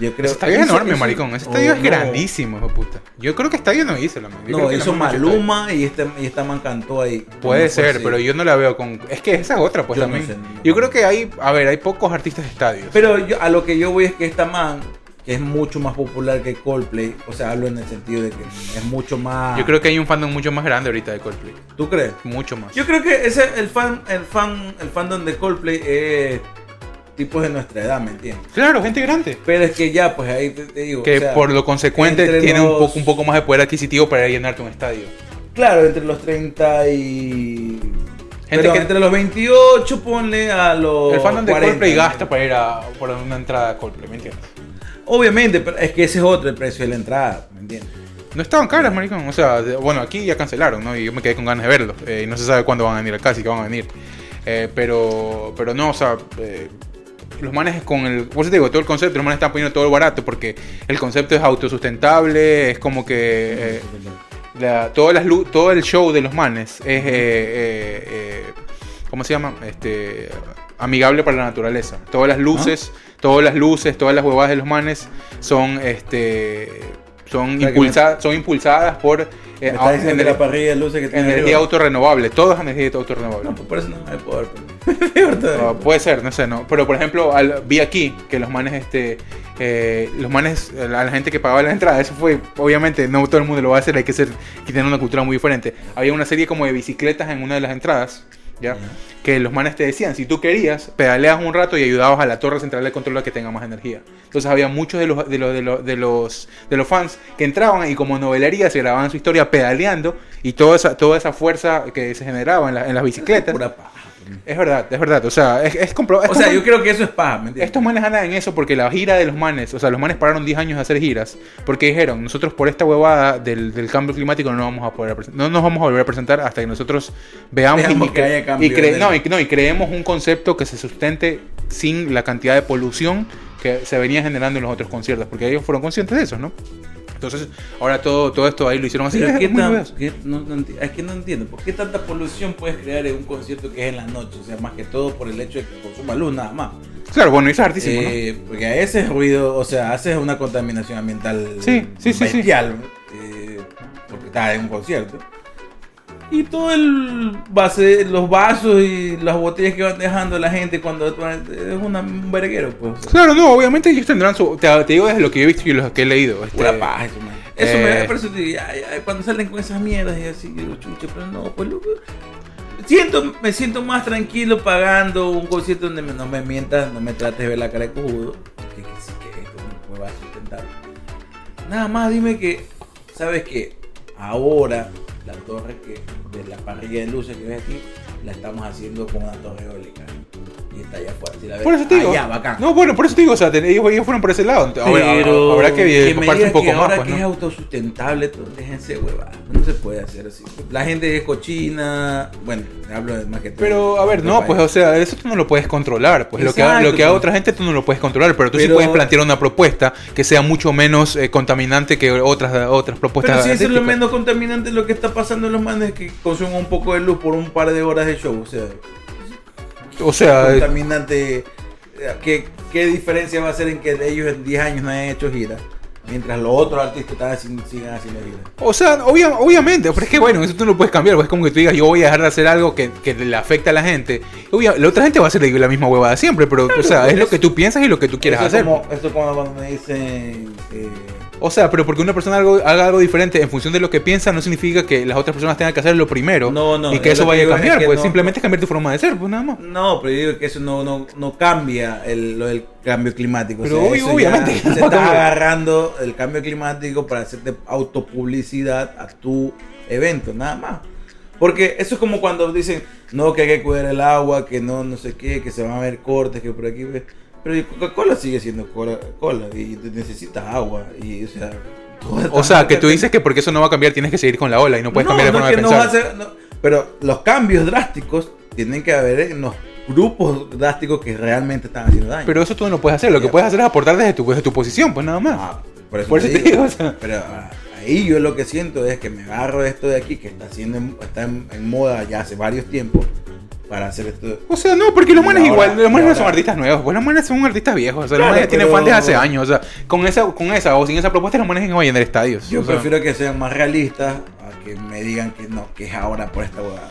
Yo creo Ese estadio es enorme, hizo- maricón. Ese oh, estadio es no. grandísimo, hijo puta. Yo creo que estadio no hizo la man. Yo No, la hizo. Maluma y este, y esta man cantó ahí. Puede ser, así. pero yo no la veo con. Es que esa es otra, pues Yo no también. sé, no. Yo creo que hay. A ver, hay pocos artistas de estadios. Pero yo, a lo que yo voy es que esta man, que es mucho más popular que Coldplay, o sea, hablo en el sentido de que es mucho más. Yo creo que hay un fandom mucho más grande ahorita de Coldplay. ¿Tú crees? Mucho más. Yo creo que ese el fan, el fan, el fandom de Coldplay es tipos de nuestra edad, ¿me entiendes? Claro, gente grande. Pero es que ya, pues ahí te, te digo. Que o sea, por lo consecuente tiene un poco, un poco más de poder adquisitivo para llenarte un estadio. Claro, entre los 30 y. Gente pero que- entre los 28, ponle a los. el fandom de 40, Coldplay ¿me gasta para ir a por una entrada a Coldplay, ¿me entiendes? Obviamente, pero es que ese es otro el precio de la entrada, ¿me entiendes? No estaban caras, maricón. O sea, bueno, aquí ya cancelaron, ¿no? Y yo me quedé con ganas de verlos. Eh, y no se sabe cuándo van a venir acá, si que van a venir. Eh, pero, pero no, o sea, eh, los manes con el. Por eso te digo, todo el concepto, los manes están poniendo todo el barato porque el concepto es autosustentable, es como que. eh, la- todas las todo el show de los manes es. eh, eh, eh, ¿Cómo se llama? Este. Amigable para la naturaleza. Todas las luces, todas las luces, todas las huevadas de los manes son. Este. Son, impulsadas, son impulsadas por. Eh, está a- diciendo ener- que la parrilla de luces que tiene energía autorrenovable. Todo es energía autorrenovable. No, pues por eso no hay poder. pues. Puede ser, no sé, no. Pero por ejemplo, al- vi aquí que los manes, este, eh, los manes, a la gente que pagaba la entrada, eso fue, obviamente, no todo el mundo lo va a hacer, hay que ser, que una cultura muy diferente. Había una serie como de bicicletas en una de las entradas, ¿ya? Que los manes te decían, si tú querías, pedaleas un rato y ayudabas a la torre central de control a que tenga más energía. Entonces había muchos de los, de los, de los, de los, de los fans que entraban y como novelería se grababan su historia pedaleando y toda esa, toda esa fuerza que se generaba en, la- en las bicicletas. Pura paja. Es verdad, es verdad. O sea, es, es compro- es O sea, como- yo creo que eso es paja, ¿me entiendes? Estos manes andan en eso porque la gira de los manes, o sea, los manes pararon 10 años de hacer giras porque dijeron, nosotros por esta huevada del, del cambio climático no nos vamos a poder no nos vamos a volver a presentar hasta que nosotros veamos Veamos y, que haya cambio y cre- del- no, y, no, y creemos un concepto que se sustente sin la cantidad de polución que se venía generando en los otros conciertos, porque ellos fueron conscientes de eso, ¿no? Entonces, ahora todo, todo esto ahí lo hicieron así. Pero ¿qué tan- qué- no- no es que no entiendo, ¿por qué tanta polución puedes crear en un concierto que es en la noche? O sea, más que todo por el hecho de que consuma luz nada más. Claro, bueno, es hartísimo, ¿no? Eh, Porque a ese ruido, o sea, haces una contaminación ambiental Sí, sí, sí, sí. bestial, eh, porque está en un concierto. Y todo el base, los vasos y las botellas que van dejando la gente cuando es una, un verguero, pues. Claro, no, obviamente ellos tendrán su. Te, te digo desde lo que yo he visto y lo que he leído. este, Pura paja, eso, man. Eso eh, me parece que cuando salen con esas mierdas y así, digo, chucha, pero no, pues loco. Siento, me siento más tranquilo pagando un concierto donde me- no me mientas, no me trates de ver la cara de cojudo. Que, que sí, que esto me va a sustentar. Nada más dime que, ¿sabes qué? Ahora la torre que de la parrilla de luces que ves aquí, la estamos haciendo con una torre eólica. Y está allá afuera. Si la ves, Por eso te digo. allá, bacán. No, bueno, por eso te digo, o sea, ellos, ellos fueron por ese lado. Ahora, Pero habrá que, me preocuparse digas un poco que más. ahora Pues, que es ¿no? autosustentable, todo, déjense huevadas. No se puede hacer así. La gente es cochina. Bueno, hablo de más que todo. Pero, a ver, no, país. pues, o sea, eso tú no lo puedes controlar. Pues lo que, ha- Exacto, lo que haga pues. otra gente tú no lo puedes controlar, pero tú sí Pero- puedes plantear una propuesta que sea mucho menos eh, contaminante que otras, otras propuestas. Pero si es lo menos contaminante, lo que está pasando en los manes que consumen un poco de luz por un par de horas de show. O sea, O sea, eh, contaminante. eh, ¿Qué, ¿Qué diferencia va a hacer en que ellos en 10 años no hayan hecho gira? Mientras los otros artistas sigan haciendo gira. O sea, obvia- obviamente, pero es que bueno, eso tú no lo puedes cambiar, pues es como que tú digas, yo voy a dejar de hacer algo que, que le afecta a la gente. Obvia- la otra gente va a hacer la misma huevada siempre, pero o sea, pues, es lo eso- que tú piensas y lo que tú quieres Eso hacer. Como, esto es como cuando me dicen. eh, O sea, pero porque una persona algo- haga algo diferente en función de lo que piensa, no significa que las otras personas tengan que hacer lo primero No, no, y que eso vaya a es cambiar, que pues no- simplemente es cambiar tu forma de ser, pues nada más. No, pero yo digo que eso no, no, no cambia el, lo del cambio climático. Pero o sea, obviamente se está cambiar. agarrando el cambio climático para hacerte autopublicidad a tu evento, nada más. Porque eso es como cuando dicen, no, que hay que cuidar el agua, que no, no sé qué, que se van a ver cortes, que por aquí. ve". Pero Coca-Cola sigue siendo Coca-Cola y necesitas agua. Y, o sea, O sea, que tú dices que porque eso no va a cambiar tienes que seguir con la ola y no puedes cambiar la forma de no pensar. a ser- no, pero los cambios drásticos tienen que haber en los grupos drásticos que realmente están haciendo daño. Pero eso tú no puedes hacer, lo que puedes hacer es aportar desde tu, desde tu posición, pues nada más. Ah, por eso, Por te eso te digo. o sea. Pero ah, ahí yo lo que siento es que me agarro esto de aquí que está haciendo en- está en, en moda ya hace varios tiempos para hacer esto. O sea, no, porque los manes igual, los manes no son artistas nuevos, pues los manes son artistas viejos, o sea, Claro, los manes tienen fans desde hace años, o sea, con esa, con esa o sin esa propuesta los manes no van a llenar estadios. Yo sea. prefiero que sean más realistas a que me digan que no, que es ahora por esta hueá.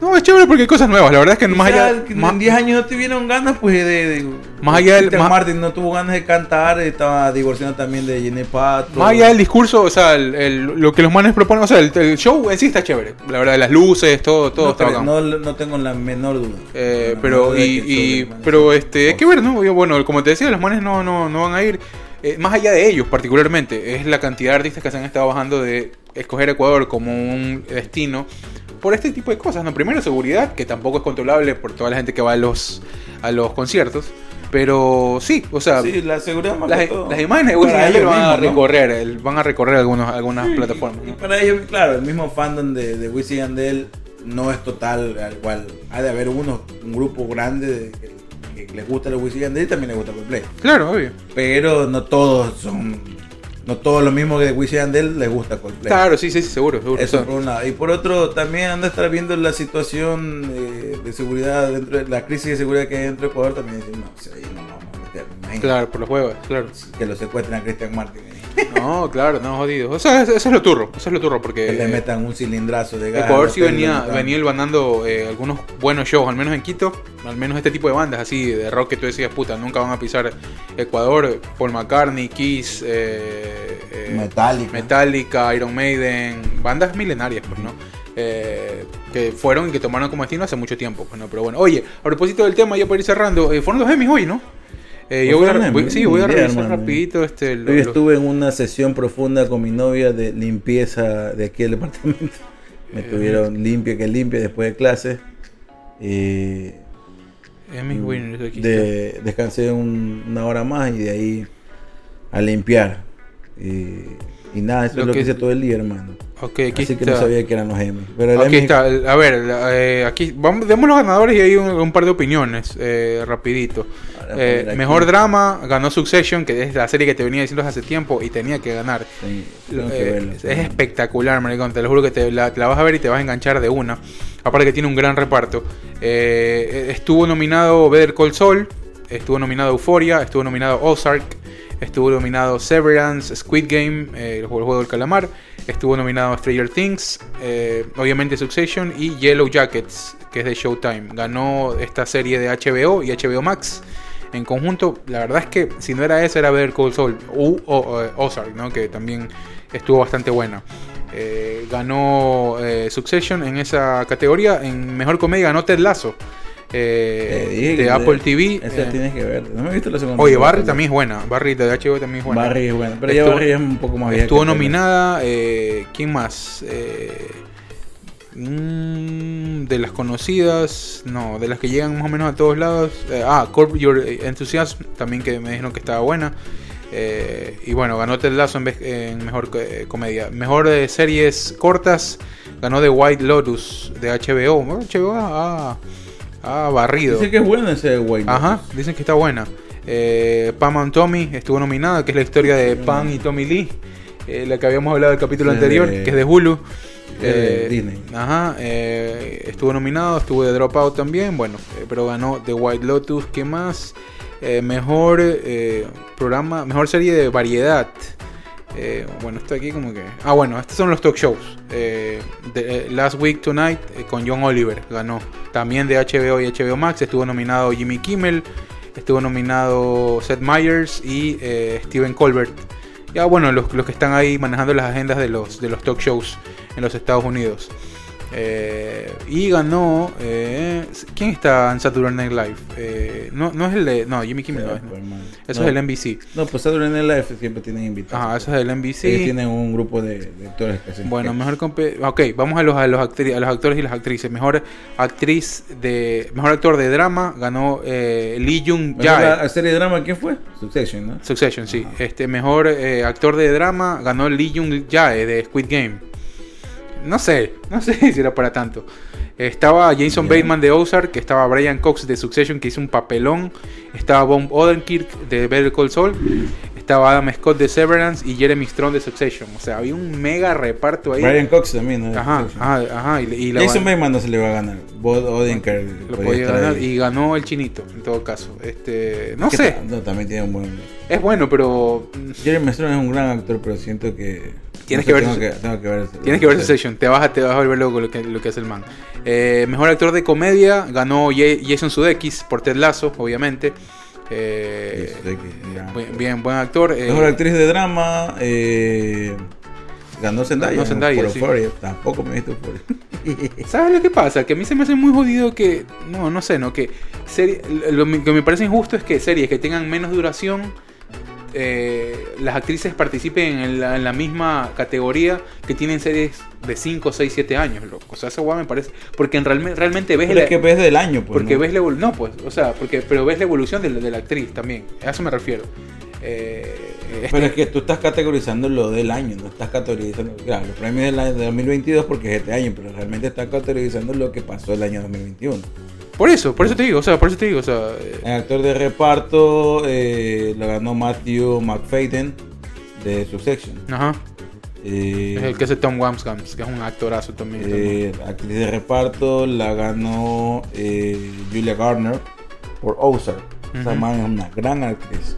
No, es chévere porque hay cosas nuevas, la verdad es que más allá... que más- en 10 años no tuvieron ganas, pues de. de- Más allá del- más- Martin no tuvo ganas de cantar, estaba divorciando también de Jenny Pato. Más allá del discurso, o sea, el- el- lo que los manes proponen, o sea, el, el show en sí está chévere. La verdad, las luces, todo, todo no, está bacán. no, no tengo la menor duda. Eh, La pero, menor duda y, y- pero este, hay que ver, ¿no? Bueno, como te decía, los manes no, no, no van a ir. Eh, más allá de ellos, particularmente, es la cantidad de artistas que se han estado bajando de escoger Ecuador como un destino por este tipo de cosas, ¿no? Primero, seguridad, que tampoco es controlable por toda la gente que va a los, a los conciertos. Pero sí, o sea, Sí, la seguridad más las, que todo. las imágenes de van a mismos, ¿no? recorrer, el- van a recorrer algunos, algunas Sí, plataformas. y ¿no? para ellos, claro, el mismo fandom de, de Wisin y Yandel no es total, al cual ha de haber uno, un grupo grande de- que, que les gusta el Wisin y Yandel y también les gusta Coldplay. Claro, obvio. Pero no todos son, no todos lo mismo que Wisin y Yandel les gusta Coldplay. Claro, sí, sí, seguro, seguro. Eso O sea, por un lado. Y por otro, también anda a estar viendo la situación eh, de seguridad dentro de la crisis de seguridad que hay dentro de Ecuador. También dicen, no, o sea, ahí no vamos a meter. claro, por los juegos, claro. Que lo secuestren a Christian Martin. No, claro, no, jodido. O sea, eso, eso es lo turro, eso es lo turro, porque Que le eh, metan un cilindrazo de gas. Ecuador sí venía, venía ilvanando eh, algunos buenos shows, al menos en Quito, al menos este tipo de bandas así de rock que tú decías, puta, nunca van a pisar Ecuador, Paul McCartney, Kiss, eh, eh, Metallica. Metallica, Iron Maiden, bandas milenarias, pues, ¿no? Eh, que fueron y que tomaron como destino hace mucho tiempo, pues, ¿no? Pero bueno, oye, a propósito del tema, ya para ir cerrando, eh, fueron los Emmys hoy, ¿no? Eh, yo voy a, voy- sí, voy a revisar rapidito este, lo- Hoy estuve en una sesión profunda con mi novia de limpieza de aquí del departamento. Me Eh. tuvieron limpia que limpia después de. Eh, winners, aquí está. de, descansé un- una hora más y de ahí a limpiar. Y, y nada, eso Lo es lo que que- hice todo el día, hermano. Aquí Así que no sabía que eran los Emmys. Pero Aquí está, a ver, eh, aquí vamos, demos los ganadores y hay un, un par de opiniones, eh, rapidito. Eh, mejor drama ganó Succession, que es la serie que te venía diciendo hace tiempo y tenía que ganar. Sí, tengo que Eh, verlo, es sí. espectacular, maricón. Te lo juro que te la, vas a ver y te vas a enganchar de una. Aparte que tiene un gran reparto. Eh, estuvo nominado Better Call Saul, estuvo nominado Euphoria, estuvo nominado Ozark, estuvo nominado Severance, Squid Game, el, juego, el juego del calamar, estuvo nominado Stranger Things, obviamente Succession y Yellow Jackets, que es de Showtime. Ganó esta serie de HBO y HBO Max. En conjunto, la verdad es que si no era esa, era Call Saul u o- o- Ozark, ¿no? que también estuvo bastante buena. Eh, ganó eh, Succession en esa categoría. En mejor comedia ganó Ted Lasso eh, de Apple te- TV. Esa eh, tienes que ver. No me he visto la segunda. oye. Barry también es buena. Barry de HBO también es buena. Barry es buena. Pero ya Estuvo- Barry es un poco más vieja. Estuvo nominada. eh, ¿Quién más? Eh, mm, de las conocidas. No, de las que llegan más o menos a todos lados. eh, ah, Curb Your Enthusiasm. También que me dijeron que estaba buena. Eh, y bueno, ganó Ted Lasso en, en mejor eh, comedia. Mejor de series cortas. Ganó The White Lotus de HBO. Bueno, HBO ha, ha barrido. Dice que es bueno ese güey. Ajá, dicen que está buena. Eh, Pam and Tommy estuvo nominada, que es la historia de Pam y Tommy Lee, eh, la que habíamos hablado del capítulo anterior, de- que es de Hulu. De Eh, Disney. Ajá, eh, estuvo nominado, estuvo de Dropout también, bueno, eh, pero ganó The White Lotus, ¿qué más? Eh, mejor eh, programa, mejor serie de variedad. Eh, bueno, esto aquí como que... Ah, bueno, estos son los talk shows. Eh, eh, Last Week Tonight eh, con John Oliver ganó. También de HBO y HBO Max. Estuvo nominado Jimmy Kimmel. Estuvo nominado Seth Meyers y eh, Steven Colbert. Ya bueno, los, los que están ahí manejando las agendas de los, de los talk shows en los Estados Unidos. Eh, y ganó... eh, ¿Quién está en Saturday Night Live? Eh, no, no es el de... No, Jimmy Kimmel no es. no. Eso no, es el NBC. No, pues Saturday Night Live siempre tienen invitados. Ajá, eso es del NBC. Ellos tienen un grupo de, de actores que Bueno, mejor Ok, vamos a los, a, los a los actores y las actrices. Mejor actriz de. Mejor actor de drama ganó eh, Lee Jung Jae. la serie de drama, ¿quién fue? Succession, ¿no? Succession, sí. Este mejor eh, actor de drama ganó Lee Jung Jae de Squid Game. No sé, no sé si era para tanto. Estaba Jason. Bateman de Ozark, que estaba Brian Cox de Succession, que hizo un papelón. Estaba Bob Odenkirk de Better Call Saul. Estaba Adam Scott de Severance y Jeremy Strong de Succession. O sea, había un mega reparto ahí. Brian Cox también, ¿no? Ajá, ajá, ajá. Y, y la Jason Bateman no se le va a ganar. Bod Odenkirk lo podía ganar ahí. y ganó el chinito, en todo caso. Este, no sé, no, también tiene un buen... es bueno, pero Jeremy Strong es un gran actor, pero siento que... Tienes no que ver tengo que, tengo que ver tienes que ver Succession, te vas a, te vas a volver loco lo que, lo que hace el man. Eh, mejor actor de comedia ganó Jason Sudeikis por Ted Lasso, obviamente. Eh, Sudeikis, bien, bien, buen actor. eh, Mejor actriz de drama, eh, ganó Zendaya. Ganó Zendaya, por sí. Euphoria. Tampoco me he visto Euphoria. ¿Sabes lo que pasa? Que a mí se me hace muy jodido que. No, no sé, no. Que serie- lo que me parece injusto es que series que tengan menos duración. Eh, las actrices participen en la, en la misma categoría que tienen series de 5, 6, 7 años, loco. O sea, esa guay me parece. Porque en realme- realmente ves Pero la, es que ves del año, pues. porque ¿no? ves la No, pues, o sea, porque, pero ves la evolución de la, de la actriz también. A eso me refiero. Eh, este- Pero es que tú estás categorizando lo del año, no estás categorizando. Claro, los premios del año de 2022 porque es este año, pero realmente estás categorizando lo que pasó el año 2021. Por eso, por eso te digo, o sea, por eso te digo, o sea. eh, El actor de reparto eh, lo ganó Matthew McFadden de Succession. ajá. Eh, Es el que hace Tom Wamsgams, que es un actorazo también. eh, actriz de reparto la ganó eh, Julia Garner por Ozark. Esa man es una gran actriz.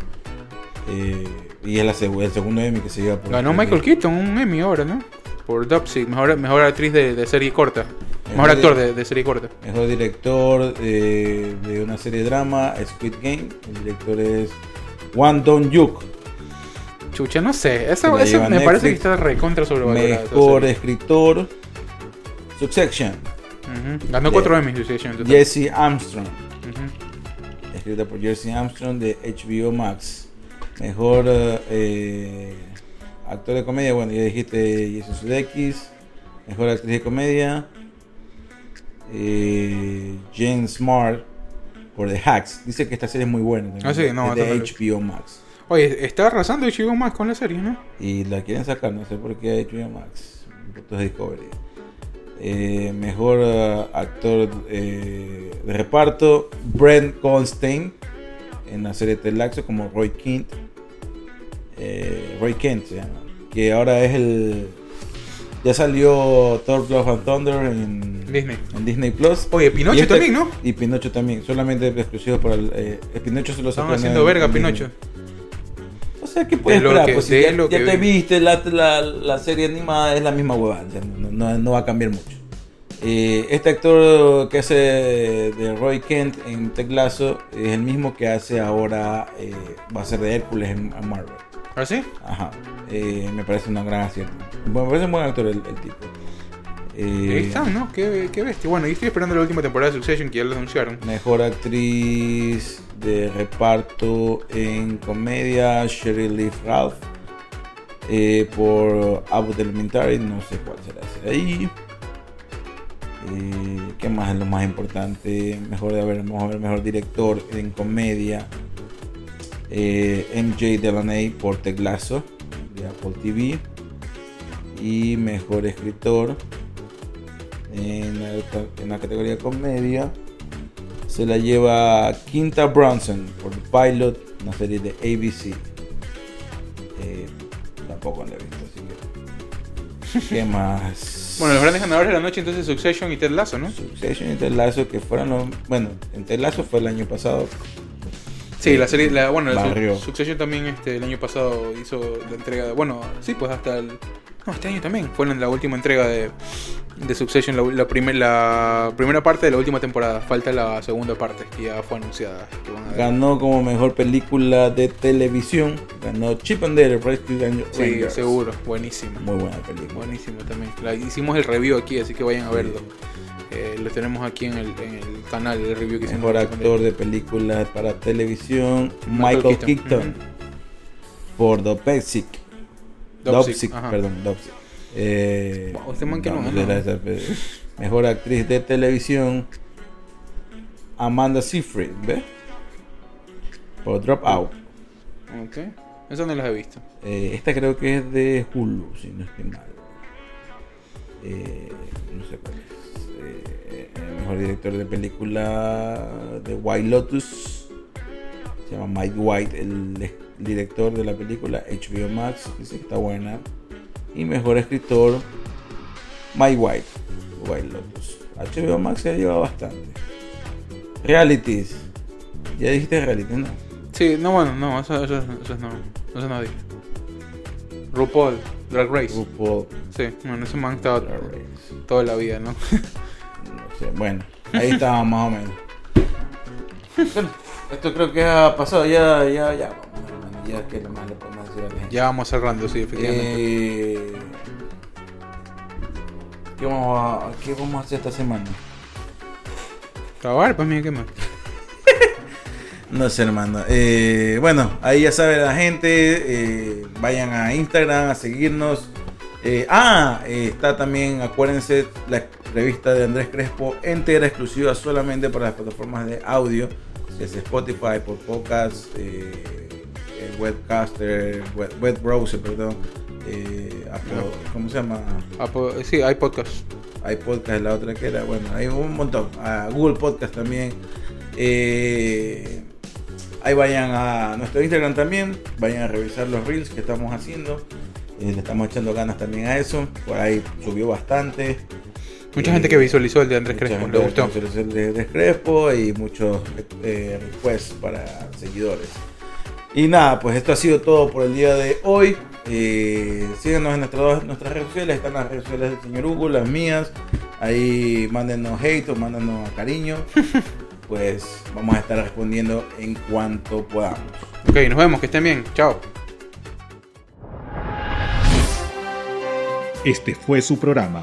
Y es la el segundo Emmy que se lleva por Ganó Michael Keaton un Emmy ahora, ¿no? Por Dopsy, mejor, mejor actriz de, de serie corta. Mejor Mejor actor de, de serie corta. Mejor director eh, de una serie de drama, Squid Game. El director es Wan Dong Yuk. Chucha, no sé. Esa, me parece que está recontra sobrevalorada. Mejor escritor, Succession. Ujú. Ganó de- cuatro Emmys. Succession, en total. Jesse Armstrong. Escrita por Jesse Armstrong de HBO Max. Mejor eh, actor de comedia, bueno, ya dijiste Jason Sudeikis. Mejor actriz de comedia, eh, Jane Smart por The Hacks. Dice que esta serie es muy buena. también, Ah, sí, no, es de. HBO Max. Oye, está arrasando HBO más con la serie, ¿no? Y la quieren sacar, no sé por qué HBO Max. De Discovery. Eh, mejor eh, actor eh, de reparto, Brent Goldstein en la serie Ted Lasso como Roy Kent. Eh, Roy Kent se llama. Que ahora es el. Ya salió Thor Love and Thunder en Disney. en Disney Plus. Oye, Pinocho este- también, ¿no? Y Pinocho también, solamente exclusivo para el. Eh, el Pinocho se Estaban estrena haciendo en- verga en. Pinocho. O sea, ¿qué puedes De lo esperar? que- pues si ya, lo ya que te vi. viste la, la, la serie animada, es la misma huevada, o sea, no, no- no va a cambiar mucho. Eh, este actor que hace de Roy Kent en Ted Lasso es el mismo que hace ahora, eh, va a ser de Hércules en Marvel. ¿Ah, sí? Ajá, Eh, me parece una gran acierto. Bueno, me parece un buen actor el, el tipo. Eh, Ahí están, ¿no? Qué, qué bestia. Bueno, y estoy esperando la última temporada de Succession que ya la anunciaron. Mejor actriz de reparto en comedia, Sheryl Lee Ralph. eh, por Abbott Elementary, no sé cuál será ese de ahí. Eh, ¿Qué más es lo más importante? Mejor de ver, vamos a ver mejor director en comedia. Eh, MJ Delaney por Ted Lasso de Apple TV. Y mejor escritor en la, en la categoría comedia se la lleva Quinta Bronson por The Pilot, una serie de ABC. Eh, tampoco la he visto, así que. ¿Qué más? Bueno, los grandes ganadores de la noche entonces Succession y Ted Lasso, ¿no? Succession y Ted Lasso, que fueron los. Bueno, en Ted Lasso fue el año pasado. Sí, la serie, la, bueno. Succession también este, el año pasado hizo la entrega, de- bueno, sí, pues hasta el... No, este año también, fue la última entrega de, de Succession, la, la, primer- la primera parte de la última temporada, falta la segunda parte que ya fue anunciada. que van a ver. Ganó como mejor película de televisión. Ganó Chip and Dale Rescue Rangers. Sí, seguro, buenísimo. Muy buena película. Buenísimo también. La- hicimos el review aquí, así que vayan a verlo. Eh, lo tenemos aquí en el, en el canal, el review que. Mejor actor de película para televisión, Michael Michael, Keaton. Keaton. Por Dopsic, ajá. perdón, Dopsic. Eh, Wow, este man que no Mejor actriz de televisión, Amanda Seyfried, ¿ves? Por Dropout. Ok, eso no las he visto. Eh, esta creo que es de Hulu, si no estoy mal. Eh, no sé cuál es. Eh, el mejor director de película de White Lotus. Se llama Mike White, el director de la película HBO Max. Dice que está buena. Y mejor escritor, Mike White, White Lotus. HBO Max se ha llevado bastante. Realities. Ya dijiste reality, ¿no? Sí, no, bueno, no, eso, eso, eso no, eso no dije. RuPaul, Drag Race. RuPaul Sí, bueno, ese man estaba toda la vida, ¿no? Bueno, ahí estaba más o menos. Bueno, esto creo que ha pasado ya, ya, ya. Vamos, hermano, ya que lo más le podemos decir a la gente. Ya vamos cerrando, sí, efectivamente. Eh, ¿qué, vamos a, ¿Qué vamos a hacer esta semana? Acabar, pues mira, ¿qué más? No sé, hermano. Eh, bueno, ahí ya sabe la gente. eh, vayan a Instagram a seguirnos. Eh, ah, eh, está también, acuérdense, la revista de Andrés Crespo entera, exclusiva solamente para las plataformas de audio. Es Spotify, por podcast, eh, eh, Webcaster, web, web browser, perdón. eh, Apple- ¿Cómo se llama? Ah, pues, sí, hay podcast. hay podcast, la otra que era, bueno, hay un montón. A Google Podcast también. Eh, ahí vayan a nuestro Instagram también, vayan a revisar los reels que estamos haciendo. Eh, le estamos echando ganas también a eso. Por ahí subió bastante. Mucha Eh, gente que visualizó el de Andrés Crespo, le gustó. visualizó el de Andrés Crespo y muchos eh, requests para seguidores. Y nada, pues esto ha sido todo por el día de hoy. Eh, síganos en nuestras, nuestras redes sociales, están las redes sociales del señor Hugo, las mías. Ahí mándenos hate o mándenos cariño. Pues vamos a estar respondiendo en cuanto podamos. Ok, nos vemos, que estén bien. Chao. Este fue su programa.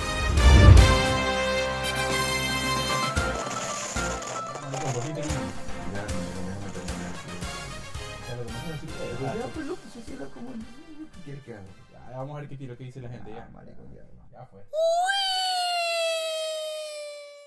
Ver qué tiro que dice la gente Ah, ya. marico, ya. Ya fue.